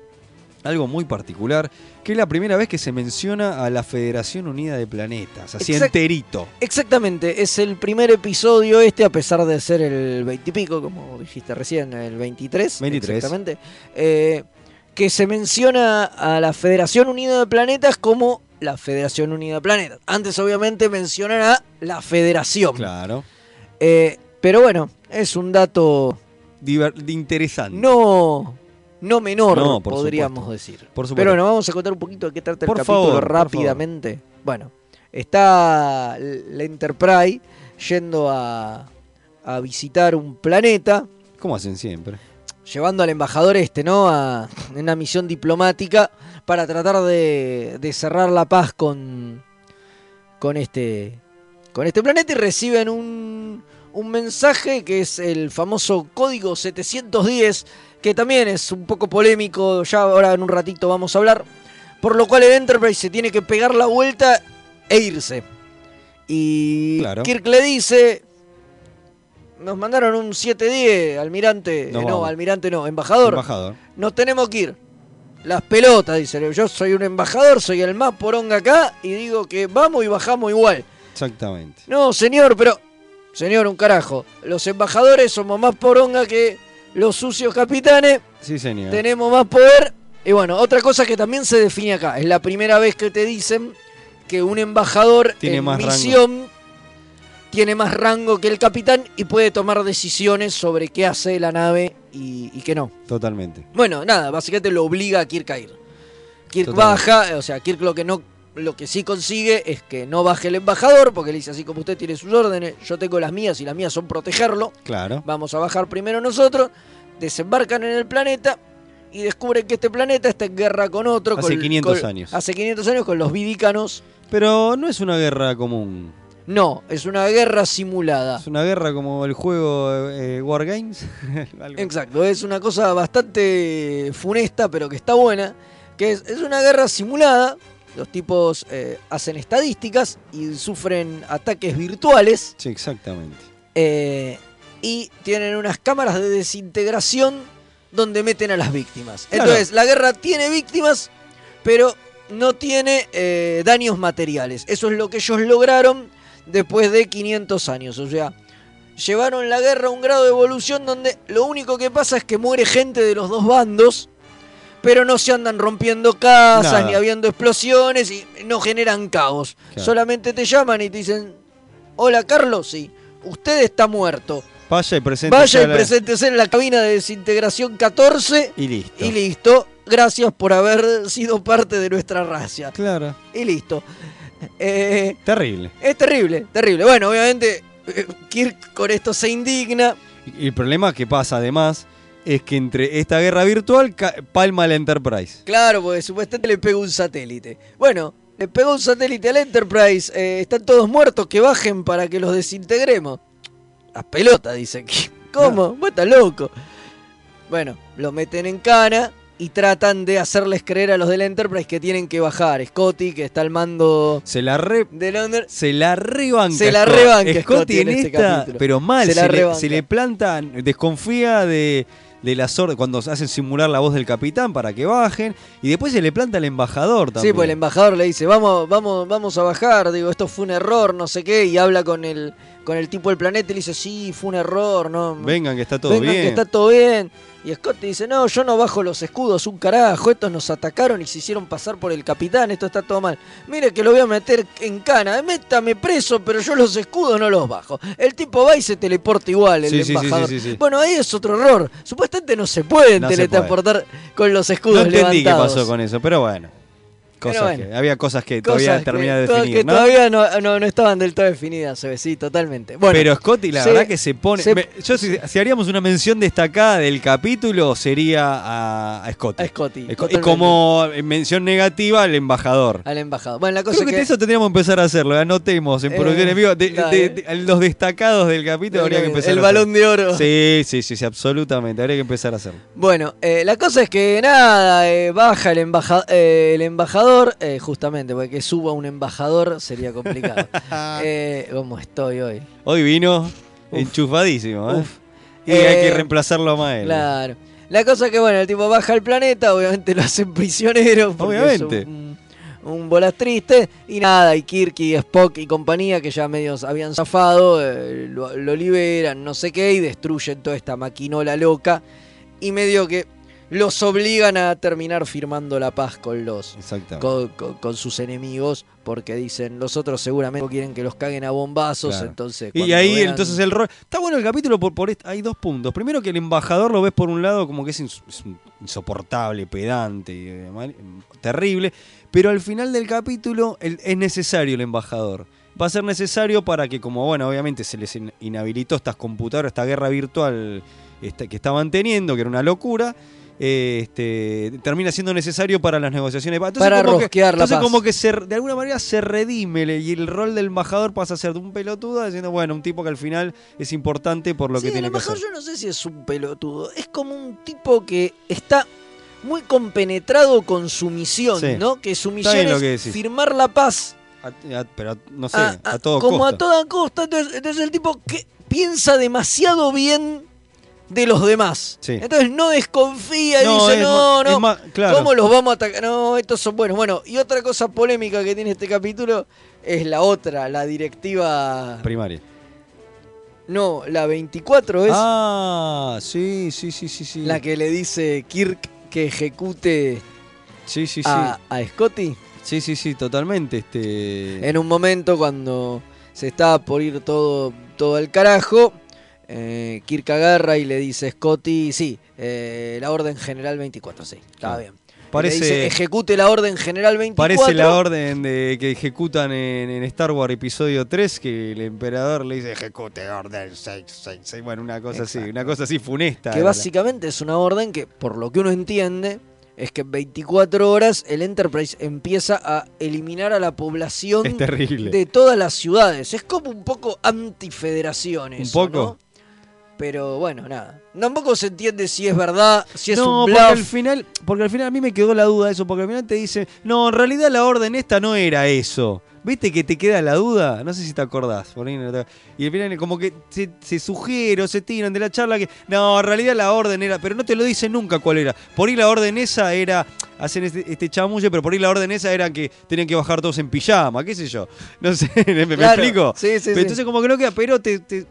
algo muy particular, que es la primera vez que se menciona a la Federación Unida de Planetas, así Exact- enterito. Exactamente, es el primer episodio este, a pesar de ser el 20 y pico, como dijiste recién, el 23. 23. Exactamente. eh, que se menciona a la Federación Unida de Planetas como la Federación Unida de Planetas. Antes, obviamente, mencionan a la Federación. Claro. Eh, pero bueno, es un dato Diver- interesante. no, no menor, No, podríamos supuesto. decir. Por. Pero bueno, vamos a contar un poquito de qué trata Por el capítulo favor, rápidamente. Bueno, está la Enterprise yendo a, a visitar un planeta, Como hacen siempre. llevando al embajador este, ¿no? A en una misión diplomática para tratar de, de cerrar la paz con, con este con este planeta y reciben un, un mensaje que es el famoso código 710 que también es un poco polémico, ya ahora en un ratito vamos a hablar, por lo cual el Enterprise se tiene que pegar la vuelta e irse. Y Claro. Kirk le dice, nos mandaron un 710, almirante, eh, no, vamos. almirante no, embajador. Embajador. Nos tenemos que ir. Las pelotas, dice. Yo soy un embajador, soy el más poronga acá y digo que vamos y bajamos igual. Exactamente. No, señor, pero... Señor, un carajo. Los embajadores somos más poronga que los sucios capitanes, Sí, señor. tenemos más poder. Y bueno, otra cosa que también se define acá, es la primera vez que te dicen que un embajador Tiene en más rango. misión tiene más rango que el capitán y puede tomar decisiones sobre qué hace la nave y, y qué no. Totalmente. Bueno, nada, básicamente lo obliga a Kirk a ir. Kirk Totalmente. baja, o sea, Kirk lo que no lo que sí consigue es que no baje el embajador, porque le dice así como usted tiene sus órdenes, yo tengo las mías y las mías son protegerlo. Claro. Vamos a bajar primero nosotros, desembarcan en el planeta y descubren que este planeta está en guerra con otro. Hace con- 500 con- años. Hace 500 años con los vidicanos. Pero no es una guerra común. No, es una guerra simulada. Es una guerra como el juego eh, War Games. Algo- Exacto, es una cosa bastante funesta, pero que está buena. Que es, es una guerra simulada. Los tipos eh, hacen estadísticas y sufren ataques virtuales. Sí, exactamente. eh, y tienen unas cámaras de desintegración donde meten a las víctimas. Claro. Entonces, la guerra tiene víctimas, pero no tiene eh, daños materiales. Eso es lo que ellos lograron después de 500 años. O sea, llevaron la guerra a un grado de evolución donde lo único que pasa es que muere gente de los dos bandos, pero no se andan rompiendo casas Nada. ni habiendo explosiones y no generan caos. Claro. Solamente te llaman y te dicen, hola Carlos, sí, usted está muerto. Vaya y presente. Vaya y preséntese en la cabina de desintegración 14 Y listo. y listo. Gracias por haber sido parte de nuestra raza. Claro. Y listo. Eh, Terrible. es terrible, terrible. Bueno, obviamente eh, Kirk con esto se indigna. Y el problema que pasa además es que entre esta guerra virtual palma el Enterprise. Claro, porque supuestamente le pegó un satélite. Bueno, le pegó un satélite al Enterprise. eh, están todos muertos, que bajen para que los desintegremos. Las pelotas, dice Kirk. ¿Cómo? Vos estás loco. Bueno, lo meten en cana y tratan de hacerles creer a los del Enterprise que tienen que bajar. Scotty, que está al mando Se la re... de Londres. Se la rebanca. Se la rebanca Scotty Scotty en en este esta, capítulo. pero mal. Se Se, la le, se le planta, desconfía de, de las órdenes, cuando hacen simular la voz del capitán para que bajen. Y después se le planta al embajador también. Sí, pues el embajador le dice, vamos, vamos, vamos a bajar, digo, esto fue un error, no sé qué, y habla con el, con el tipo del planeta y le dice, sí, fue un error, no. Vengan que está todo vengan bien. que está todo bien. Y Scott dice, no, yo no bajo los escudos, un carajo, estos nos atacaron y se hicieron pasar por el capitán, esto está todo mal. Mire que lo voy a meter en cana, métame preso, pero yo los escudos no los bajo. El tipo va y se teleporta igual, el Sí, embajador. sí, sí, sí. Bueno, ahí es otro error. Supuestamente no se pueden No se teletransportar con los No escudos entendí qué pasó con eso, pero bueno. Cosas bueno. que, había cosas que Cosas todavía termina de definir, que ¿no? todavía no, no- no estaban del todo definidas, se ve, sí, totalmente. Bueno, pero Scotty, la se- verdad que se pone. se- me- yo, si, si haríamos una mención destacada del capítulo, sería a, a Scotty. A Scotty, Sco- Y como mención negativa al embajador. al embajador. Bueno, la cosa Creo que, que... eso tendríamos que empezar a hacerlo. Anotemos en Eh, producción en vivo. De- dale. de- de- los destacados del capítulo habría que empezar el a balón de oro. Sí, sí, sí, sí, absolutamente. Habría que empezar a hacerlo. Bueno, eh, la cosa es que nada, eh, baja el, embaja- eh, el embajador, eh, justamente, porque que suba un embajador sería complicado. eh, ¿Cómo estoy hoy? Hoy vino enchufadísimo, ¿eh? Uf. Y hay que Eh, reemplazarlo a Mael. Claro. La cosa es que, bueno, el tipo baja al planeta, obviamente lo hacen prisionero. Obviamente. Es un, un bolas triste. Y nada, y Kirk y Spock y compañía, que ya medios habían zafado, eh, lo, lo liberan, no sé qué, y destruyen toda esta maquinola loca. Y medio que los obligan a terminar firmando la paz con los con, con- con sus enemigos, porque dicen, los otros seguramente quieren que los caguen a bombazos, Claro. entonces... Y ahí vean- entonces el rol. Está bueno el capítulo por, por hay dos puntos. Primero que el embajador lo ves por un lado como que es, ins- es un- insoportable, pedante, y, eh, mal- terrible. Pero al final del capítulo el- es necesario el embajador. Va a ser necesario para que, como bueno, obviamente se les in- inhabilitó estas computadoras, esta guerra virtual esta- que estaban teniendo, que era una locura. Eh, este, termina siendo necesario para las negociaciones. Entonces, Para como que, rosquear la entonces paz. como que se, de alguna manera se redime y el rol del embajador pasa a ser de un pelotudo diciendo, bueno, un tipo que al final es importante por lo Sí, que tiene que embajador hacer. yo no sé si es un pelotudo. Es como un tipo que está muy compenetrado con su misión, Sí. ¿no? Que su misión lo es que firmar la paz A- a- pero no sé, a- a, a- todo como costa. a toda costa. Entonces, entonces el tipo que piensa demasiado bien de los demás. Sí. Entonces no desconfía y No, dice, no, no, claro. ¿cómo los vamos a atacar? No, estos son buenos. Bueno, y otra cosa polémica que tiene este capítulo es la otra, la directiva Primaria. No, la 24 es Ah, sí, sí, sí, sí, sí. la que le dice Kirk que ejecute Sí, sí, sí. a, a Scotty. Sí, sí, sí, totalmente. Este... En un momento cuando se está por ir todo, todo al carajo, eh, Kirk agarra y le dice Scotty, sí, eh, la orden general 24, sí, está bien. Parece- le dice, ejecute la orden general 24. Parece la orden de que ejecutan en, en Star Wars episodio 3 que el emperador le dice ejecute orden 666. Bueno, una cosa así, una cosa así funesta. Que la- básicamente es una orden que, por lo que uno entiende, es que en 24 horas el Enterprise empieza a eliminar a la población de todas las ciudades. Es como un poco antifederación Un poco. ¿no? Pero bueno, nada. Tampoco se entiende si es verdad, si es no, un porque al bluff. final, porque al final a mí me quedó la duda de eso, porque al final te dice, no, en realidad la orden esta no era eso. ¿Viste que te queda la duda? No sé si te acordás. Y al final como que se, se sugiere o se tiran de la charla que, no, en realidad la orden era, pero no te lo dice nunca cuál era. Por ahí la orden esa era, hacen este, este chamulle, pero por ahí la orden esa era que tenían que bajar todos en pijama, qué sé yo. No sé, ¿me, explico? sí, sí, Pero sí. Entonces como que no queda, pero te- te,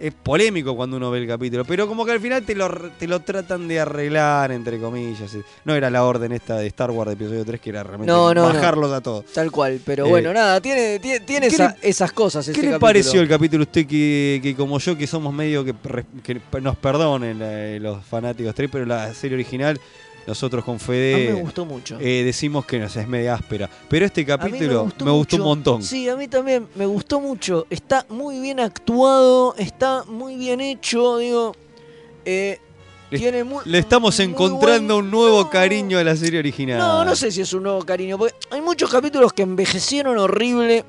es polémico cuando uno ve el capítulo, pero como que al final te lo, te lo tratan de arreglar, entre comillas. No era la orden esta de Star Wars de episodio 3 que era realmente No, no, no. bajarlos a todos. Tal cual, pero Eh, bueno, nada, tiene, tiene, tiene ¿qué esa- le- esas cosas. ¿Qué este le capítulo. pareció el capítulo usted que, que como yo, que somos medio que, que nos perdonen eh, los fanáticos 3, pero la serie original, nosotros con Fede A mí me gustó mucho. eh, decimos que no es media áspera. Pero este capítulo me gustó, un montón. Sí, a mí también me gustó mucho. Está muy bien actuado, está muy bien hecho, digo. eh, Le- tiene muy, Le estamos encontrando un nuevo cariño a la serie original. No, no sé si es un nuevo cariño, porque hay muchos capítulos que envejecieron horrible.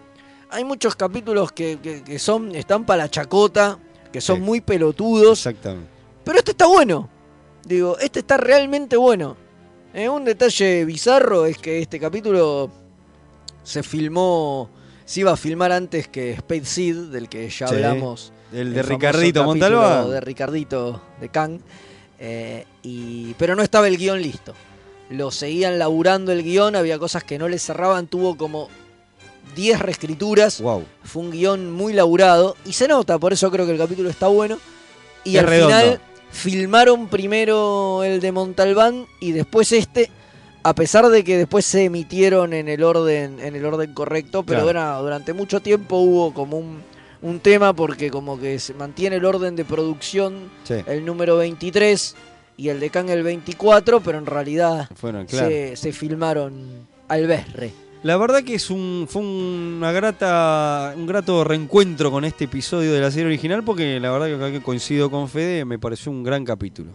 Hay muchos capítulos que, que- que son están para la chacota, que son Sí. muy pelotudos. Exactamente. Pero este está bueno. Digo, este está realmente bueno. Eh, un detalle bizarro es que este capítulo se filmó, se iba a filmar antes que Space Seed, del que ya Sí, hablamos. el de Ricardito Montalbán. De Ricardito de Kang. Eh, y, pero no estaba el guion listo. Lo seguían laburando el guion, había cosas que no le cerraban, tuvo como 10 reescrituras. Wow. Fue un guion muy laburado y se nota, por eso creo que el capítulo está bueno. Y al redondo. final filmaron primero el de Montalbán y después este, a pesar de que después se emitieron en el orden, en el orden correcto, pero Claro. era- durante mucho tiempo hubo como un, un tema porque como que se mantiene el orden de producción Sí. el número 23 y el de Kang el 24, pero en realidad Fueron, claro. se, se filmaron al berre. La verdad que es un, fue una grata, un grato reencuentro con este episodio de la serie original porque la verdad que coincido con Fede, me pareció un gran capítulo.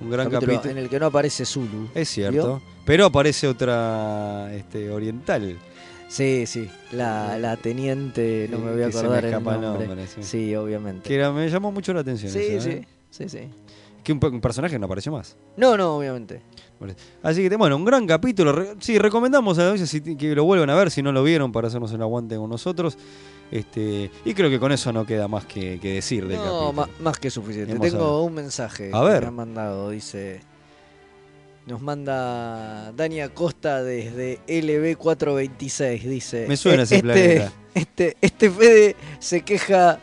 Un gran Capítulo capítulo. en el que no aparece Zulu. Es cierto. ¿Vio? Pero aparece otra este, oriental. Sí, sí, la, la teniente, no Sí, me voy a acordar el nombre. nombre, sí. sí. obviamente. Que era- me llamó mucho la atención. Sí, eso, sí, ¿eh? sí, sí. Que un, un personaje no apareció más. No, no, obviamente. Así que, bueno, un gran capítulo. Sí, recomendamos a veces que lo vuelvan a ver si no lo vieron para hacernos el aguante con nosotros. Este, y creo que con eso no queda más que, que decir del No, capítulo. más que suficiente. Vamos Tengo un mensaje A que me han mandado. Dice. Nos manda Dani Acosta desde LB426. Dice. Me suena "Eh, ese este, planeta". Este, este Fede se queja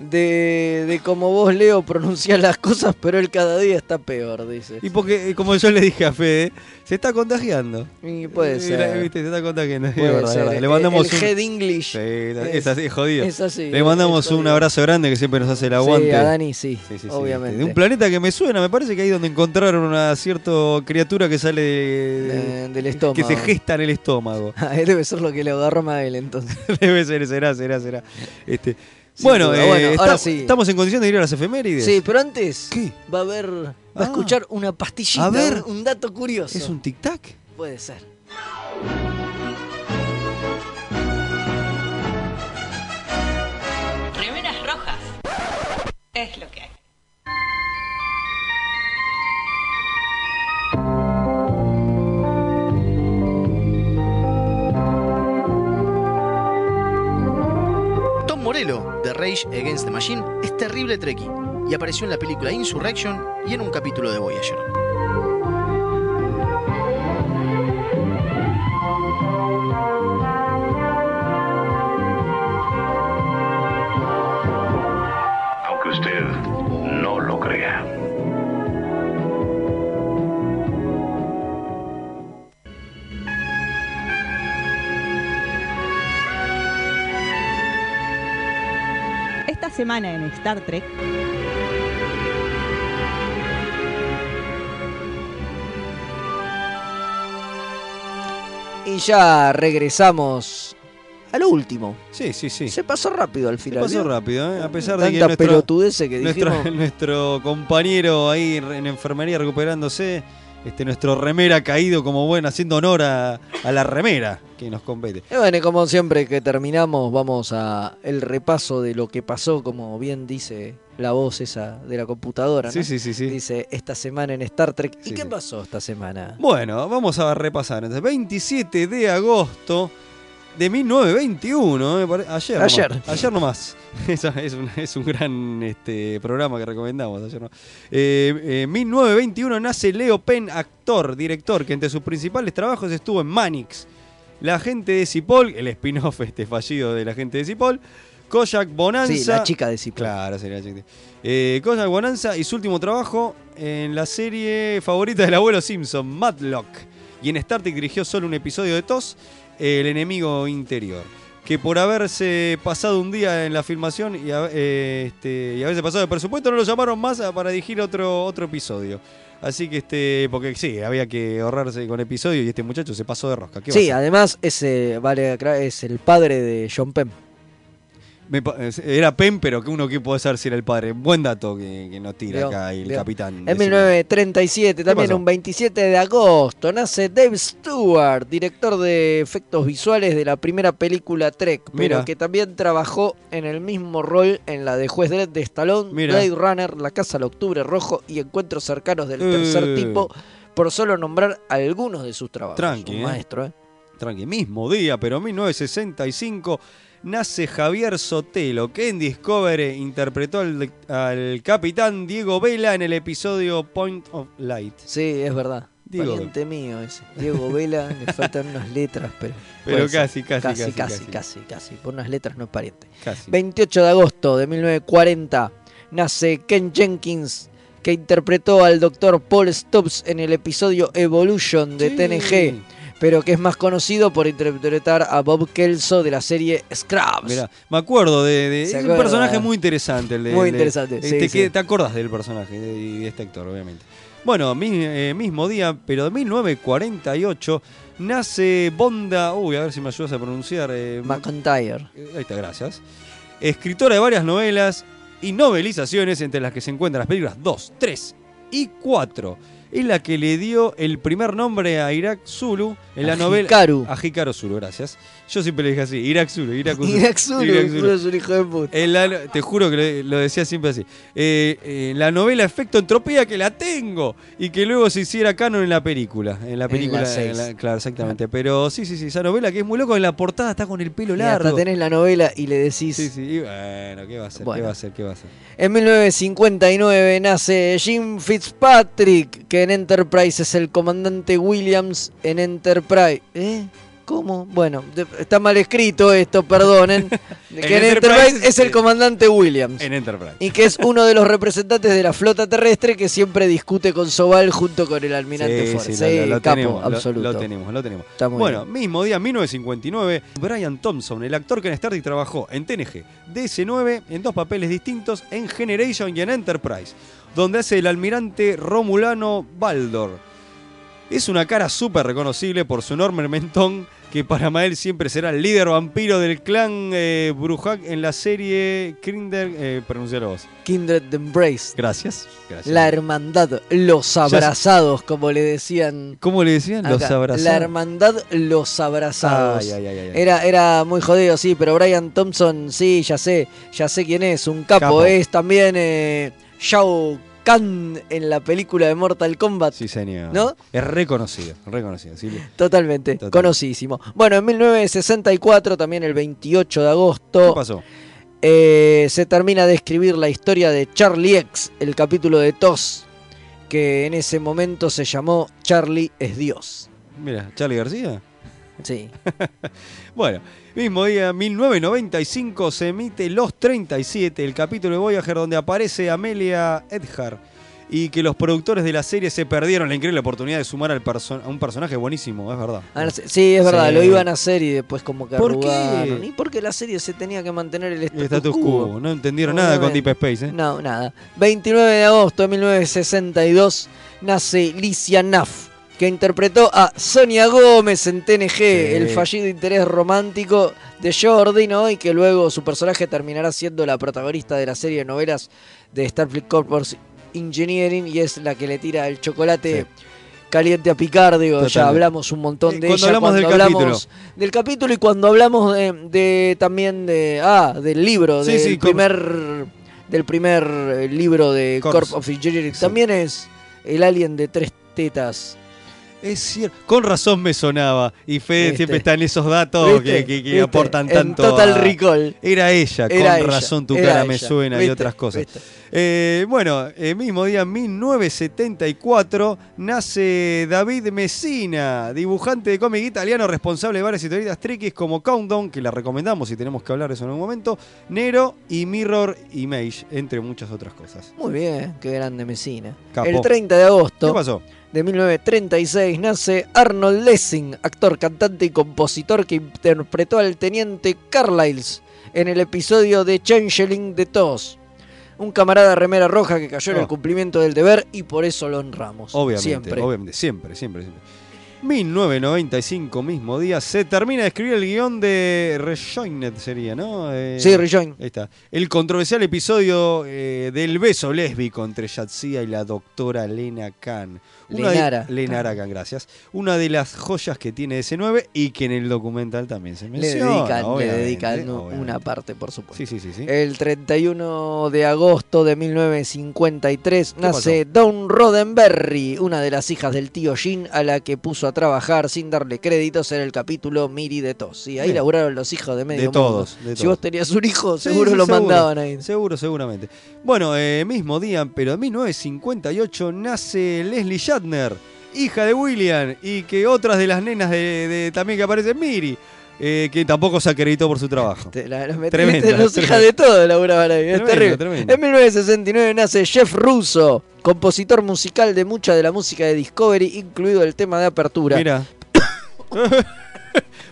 de, de cómo vos, Leo, pronunciás las cosas, pero él cada día está peor, dice. Y porque, eh, como yo le dije a Fede, se está contagiando. Y puede Eh, ser. viste, se está contagiando. Puede verdad, ser. verdad. Le mandamos el un... head English Sí, es, así, jodido. es así, Le mandamos un jodido. abrazo grande que siempre nos hace el aguante. Sí, a Dani sí, Sí, sí, sí, obviamente. De un planeta que me suena, me parece que ahí donde encontraron una cierta criatura que sale de- De- del estómago. Que se gesta en el estómago. Ah, Debe ser lo que le agarró a él entonces. Debe ser, será, será, será. Este, bueno, eh, Bueno, está- ahora sí. estamos en condición de ir a las efemérides. Sí, pero antes va a haber. Va a Ah. escuchar una pastillita, A ver. un, un dato curioso. ¿Es un tic-tac? Puede ser. Remeras rojas. Es lo que hay. Rage Against the Machine, es terrible Trekkie y apareció en la película Insurrection y en un capítulo de Voyager. Semana en Star Trek. Y ya regresamos a lo último. Sí, sí, sí. Se pasó rápido al Se final. pasó ¿vio? rápido, ¿eh? a pesar de que nuestro, pelotudeces que nuestro compañero ahí en enfermería recuperándose, este nuestro remera caído como bueno, haciendo honor a, a la remera que nos compete. Y bueno, y como siempre que terminamos, vamos a el repaso de lo que pasó, como bien dice la voz esa de la computadora. ¿no? Sí, sí, sí, sí. Dice esta semana en Star Trek. ¿Y Sí, qué sí. pasó esta semana? Bueno, vamos a repasar. Entonces, 27 de agosto de 1921. eh, pare- ayer, nomás. Ayer. Ayer nomás. Eso es, un, es un gran este, programa que recomendamos. Ayer nomás. Eh, eh, 1921 nace Leo Penn, actor, director, que entre sus principales trabajos estuvo en Manix. La gente de Cipoll, el spin-off este fallido de la gente de Cipoll. Kojak Bonanza. Sí, la chica de Cipoll. Claro, sería la chica. Eh, Kojak Bonanza y su último trabajo en la serie favorita del abuelo Simpson, Matlock. Y en Star Trek dirigió solo un episodio de TOS, El enemigo interior. Que por haberse pasado un día en la filmación y, a- eh, este, y haberse pasado de presupuesto, no lo llamaron más a- para dirigir otro, otro episodio. Así que este, porque sí, había que ahorrarse con episodios y este muchacho se pasó de rosca. ¿Qué va a Sí, además ese, vale, es el padre de John Penn. Me eh, era Penn, pero que uno que puede saber si era el padre. Buen dato que, que nos tira acá el capitán. En Decime. 1937, también un 27 de agosto, nace Dave Stewart, director de efectos visuales de la primera película Trek, pero Mira. que también trabajó en el mismo rol en la de Juez Dredd de Stallone, Mira. Blade Runner, La Casa al Octubre Rojo y Encuentros cercanos del Eh. tercer tipo, por solo nombrar algunos de sus trabajos. Tranqui, Un eh. maestro, ¿eh? Tranqui, mismo día, pero en 1965 nace Javier Sotelo, que en Discovery interpretó al, al capitán Diego Vela en el episodio Point of Light. Sí, es verdad. Diego. Pariente mío ese. Diego Vela, le faltan unas letras, pero. Pero casi, casi, casi, casi, casi, casi. casi. Por unas letras no es pariente. Casi. 28 de agosto de 1940 nace Ken Jenkins, que interpretó al Dr. Paul Stubbs en el episodio Evolution de Sí. TNG, pero que es más conocido por interpretar a Bob Kelso de la serie Scrubs. Mirá, me acuerdo de, de- ¿Se es un personaje muy interesante el de Muy de- interesante, eh, sí, te, sí. te acordás del personaje de, y de este actor, obviamente. Bueno, mi- eh, mismo día, pero de 1948 nace Bonda, uy, a ver si me ayudas a pronunciar. eh, McIntyre. eh, Ahí está, gracias. Escritora de varias novelas y novelizaciones, entre las que se encuentran las películas 2, 3 y 4. Es la que le dio el primer nombre a Irak Zulu en la A novela. Hikaru. A Hikaru Zulu, gracias. Yo siempre le dije así, Irak Zulu, Irak Zulu. Irak Zulu, Irak Zulu es un hijo de puta. En la- te juro que lo, decía siempre así. Eh, eh, la novela Efecto Entropía, que la tengo. Y que luego se hiciera canon en la película. En la En película. la en la- claro, exactamente. Pero sí, sí, sí. Esa novela que es muy loco. En la portada está con el pelo Y hasta largo. tenés la novela y le decís. Sí, sí. y bueno, ¿qué va a hacer? ¿Qué Bueno. va a hacer? ¿Qué va a hacer? En 1959 nace Jim Fitzpatrick, que en Enterprise es el comandante Williams en Enterprise. ¿Eh? ¿Cómo? Bueno, de- está mal escrito esto, perdonen. De que en, En Enterprise, Enterprise, es el comandante Williams. En Enterprise. Y que es uno de los representantes de la flota terrestre que siempre discute con Sobal junto con el almirante Sí, Ford. sí, Sí, lo, lo capo, tenemos, lo- absoluto. Lo, tenemos, lo tenemos. Está muy bueno, bien. mismo día, 1959, Brian Thompson, el actor que en Star Trek trabajó en TNG, DC9, en dos papeles distintos, en Generation y en Enterprise, donde hace el almirante Romulano Baldor. Es una cara súper reconocible por su enorme mentón, que para Mael siempre será el líder vampiro del clan eh, Brujak en la serie Kinder... Eh, vos. Kindred Embrace. Gracias. Gracias. La hermandad, los abrazados, como le decían. ¿Cómo le decían? Los abrazados. La hermandad, los abrazados. Ay, ay, ay, ay, ay. Era, era muy jodido, sí, pero Brian Thompson, sí, ya sé, ya sé quién es, un capo. Capo. Es también eh, Shao Kahn en la película de Mortal Kombat. Sí, señor. ¿No? Es reconocido, reconocido. sí. Totalmente, Total. conocidísimo. Bueno, en 1964, también el 28 de agosto. ¿Qué pasó? eh, se termina de escribir la historia de Charlie X, el capítulo de TOS, que en ese momento se llamó Charlie es Dios. Mira, Charlie García. Sí. Bueno, mismo día, 1995, se emite Los 37, el capítulo de Voyager donde aparece Amelia Earhart. y que los productores de la serie se perdieron la increíble oportunidad de sumar al perso- a un personaje buenísimo, es verdad. Ah. Sí, es verdad, Sí. lo iban a hacer y después como que ¿Por qué? Y porque la serie se tenía que mantener el status, El status quo. quo, no entendieron nada con. Deep Space, ¿eh? No, nada. 29 de agosto de 1962 nace Licia Naff, que interpretó a Sonia Gómez en TNG, el fallido interés romántico de Jordi, ¿no? Y que luego su personaje terminará siendo la protagonista de la serie de novelas de Starfleet Corpus Engineering y es la que le tira el chocolate. Caliente a Picard, digo, ya Totalmente. hablamos un montón Eh, de cuando ella. hablamos del hablamos del capítulo y cuando hablamos de, de también de ah del libro Sí, del primer del primer eh, libro de Corps. Corp of Engineering también es el alien de tres tetas Es cierto, con razón me sonaba. Y Fede ¿Viste? siempre está en esos datos que, que- que aportan En tanto. Total a- Recall. Era ella, Era con ella, razón tu era cara me suena y otras cosas. ¿Viste? Eh, bueno, el mismo día, 1974, nace David Messina, dibujante de cómic italiano responsable de varias historietas triquis como Countdown, que la recomendamos y tenemos que hablar de eso en un momento, Nero y Mirror Image, entre muchas otras cosas. muy bien qué grande Mesina Capo. el 30 de agosto ¿Qué pasó? de 1936 nace Arnold Lessing actor cantante y compositor que interpretó al teniente Carlisle en el episodio de Changeling de TOS un camarada remera roja que cayó en Oh. el cumplimiento del deber y por eso lo honramos. Obviamente, Siempre. obviamente, siempre, siempre, siempre. 1995, mismo día, se termina de escribir el guion de Rejoined, sería, ¿no? Eh, Sí, Rejoined. Ahí está. El controversial episodio eh, del beso lésbico entre Yatsia y la doctora Lena Khan. Una de- Lenara. Lenara gracias. Una de las joyas que tiene DC9 y que en el documental también se Le menciona. dedican, le dedican u- obviamente. una parte, por supuesto. Sí, sí, sí. sí. El 31 de agosto de 1953 ¿Qué nace Dawn Roddenberry, una de las hijas del tío Jin, a la que puso a trabajar sin darle créditos en el capítulo Miri de Tos. Sí, ahí Bien. laburaron los hijos de medio De mundo. todos, de si vos tenías un hijo, seguro sí, lo seguro. mandaban ahí. Seguro, seguramente. Bueno, eh, mismo día, pero en 1958 nace Leslie Hija de William, y que otras de las nenas de, de- también que aparece en Miri, eh, que tampoco se acreditó por su trabajo. Te la, la metiste, Tremendo, los hijas de todo laburaban ahí. Es terrible. tremendo. En 1969 nace Jeff Russo, compositor musical de mucha de la música de Discovery, incluido el tema de apertura. Mira.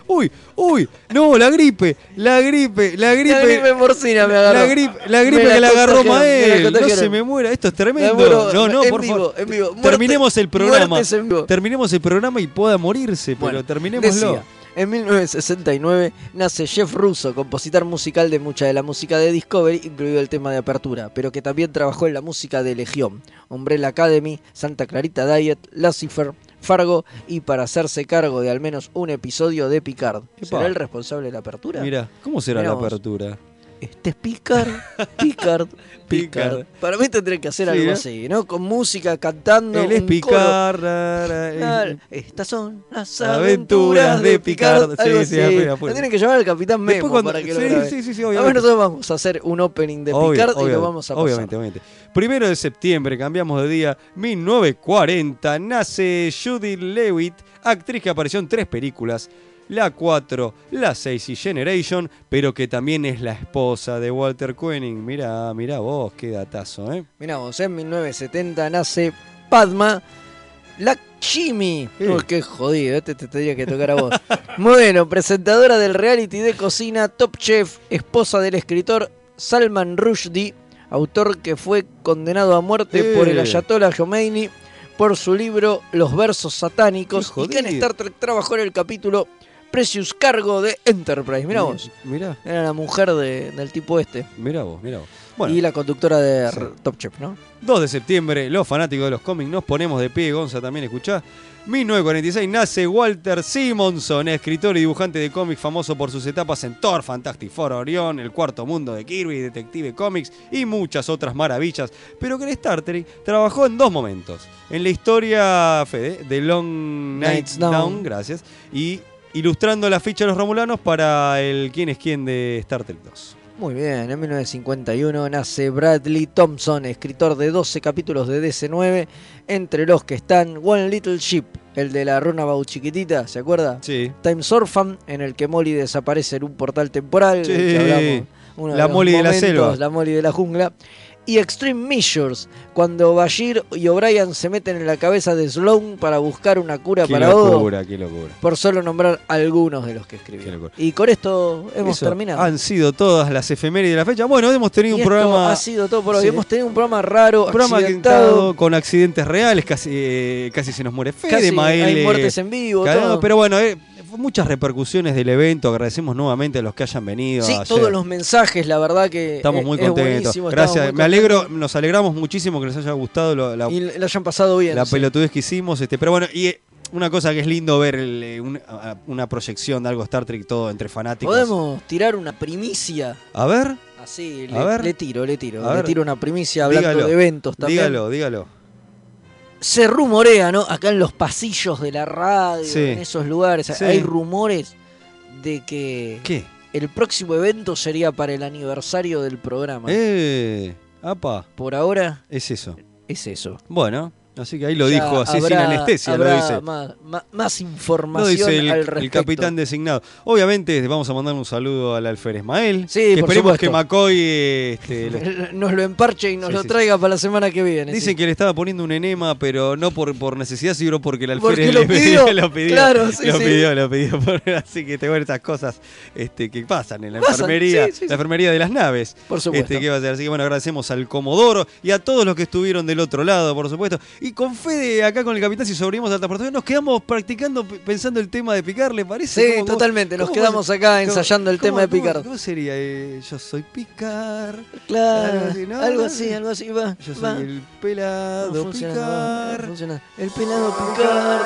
uy, uy, no, la gripe, la gripe, la gripe. La gripe porcina me agarró. La gripe, la gripe Me que la agarró la Mael. No se me muera, esto es Me tremendo. muero no, no, en por vivo, favor. en vivo. Muerte- terminemos el programa. muertes en vivo. Terminemos el programa y pueda morirse, pero Bueno, terminémoslo. Decía, en 1969 nace Jeff Russo, compositor musical de mucha de la música de Discovery, incluido el tema de apertura, pero que también trabajó en la música de Legión, Umbrella Academy, Santa Clarita Diet, Lucifer, Fargo y para hacerse cargo de al menos un episodio de Picard. ¿Será el responsable de la apertura? Mira, ¿cómo será Mirá la vos. apertura? Este es Picard, Picard, Picard. Para mí tendrían que hacer Sí, algo ¿eh? así, ¿no? Con música, cantando. Él es. Picard. ra, ra, Claro, eh, Estas son las Aventuras aventuras de Picard. Picard. algo Sí, sí, así. afuera, afuera. Lo tienen que llamar al Capitán Memo cuando- para que lo sí, grabe. sí, sí, sí, A ver, obviamente. nosotros vamos a hacer un opening de Obvio, Picard y lo vamos a pasar. Obviamente, obviamente. Primero de septiembre, cambiamos de día, 1940, nace Judy Lewitt, actriz que apareció en tres películas, la 4, la 6 y Generation, pero que también es la esposa de Walter Koenig. Mirá, mirá vos, qué datazo, ¿eh? Mirá vos, en 1970 nace Padma Lakshmi. Sí. Uy, qué jodido, este te tendría que tocar a vos. Modelo, presentadora del reality de cocina Top Chef, esposa del escritor Salman Rushdie, autor que fue condenado a muerte Eh. por el Ayatollah Khomeini por su libro Los versos satánicos y que en. Star Trek trabajó en el capítulo Precious Cargo de Enterprise. Mirá vos. Mirá, Era la mujer de- del tipo este. mirá vos, mirá vos. Bueno, y la conductora de Sí. Top Chef, ¿no? 2 de septiembre, los fanáticos de los cómics nos ponemos de pie, Gonza también escuchá. 1946 nace Walter Simonson, escritor y dibujante de cómics famoso por sus etapas en Thor, Fantastic Four, Orión, El Cuarto Mundo de Kirby, Detective Comics y muchas otras maravillas, pero que en Star Trek trabajó en dos momentos. En la historia, Fede, de Long Nights Nights Down, Down. gracias, y ilustrando la ficha de los Romulanos para el quién es quién de Star Trek 2. Muy bien, en 1951 nace Bradley Thompson, escritor de 12 capítulos de DC9, entre los que están One Little Ship, el de la Runabout chiquitita, ¿se acuerda? Sí. Times Orphan, en el que Molly desaparece en un portal temporal, Sí. que hablamos, La Molly de la selva. La Molly de la jungla. Y Extreme Measures, cuando Bashir y O'Brien se meten en la cabeza de Sloan para buscar una cura Qué para Odo. locura, qué locura. Por solo nombrar algunos de los que escribieron. Y con esto hemos Eso, terminado. Han sido todas las efemérides de la fecha. Bueno, hemos tenido Y un esto programa. ha sido todo por hoy. Sí. Hemos tenido un programa raro, un programa accidentado. con accidentes reales, casi, eh, casi se nos muere Fede, Mael, hay muertes en vivo, todo. Pero bueno, eh, muchas repercusiones del evento. Agradecemos nuevamente a los que hayan venido. Sí, ayer. todos los mensajes, la verdad que Estamos eh, muy contentos. Gracias. muy Me alegro, nos alegramos muchísimo que les haya gustado lo- la, Y le hayan pasado bien. la sí. pelotudez que hicimos. Este, pero bueno, y eh, una cosa que es lindo ver el, eh, un- una proyección de algo Star Trek todo entre fanáticos. Podemos tirar una primicia. A ver. Así, A le, ver. le tiro, le tiro. A le ver. tiro una primicia hablando Dígalo. de eventos también. Dígalo, dígalo. Se rumorea, ¿no? Acá en los pasillos de la radio, Sí. en esos lugares, Sí. hay rumores de que ¿Qué? el próximo evento sería para el aniversario del programa. Eh, apa. Por ahora Es eso. es eso. Bueno, así que ahí lo Ya dijo así sin habrá- anestesia, lo dice. Más, más- más Lo información dice el, al el respecto. capitán designado. Obviamente vamos a mandar un saludo al alférez Mael. Sí, que por esperemos supuesto. que McCoy este, lo- Nos lo emparche y nos Sí, lo sí, traiga para la semana que viene. Dicen que le estaba poniendo un enema, pero no por, por necesidad, sino porque el Porque alférez lo pidió. lo pidió. Claro, sí, lo sí. pidió, lo pidió. Así que tengo estas cosas este, que pasan en la Pasan, enfermería, la enfermería de las naves. Por supuesto. Este, ¿qué va a ser? Así que bueno, agradecemos al Comodoro y a todos los que estuvieron del otro lado, por supuesto. Y con Fede, acá con el capitán, si sobrevivimos al transportador, nos quedamos practicando, pensando el tema de picar, ¿le parece? Sí, ¿Cómo- cómo- totalmente. Nos cómo- quedamos acá ensayando el tema de picar. ¿Cómo sería? Eh, yo soy picar. Claro, Algo así, ¿no? algo así, algo así, va. Yo soy va. el pelado No funciona, picar. no funciona. El pelado picar.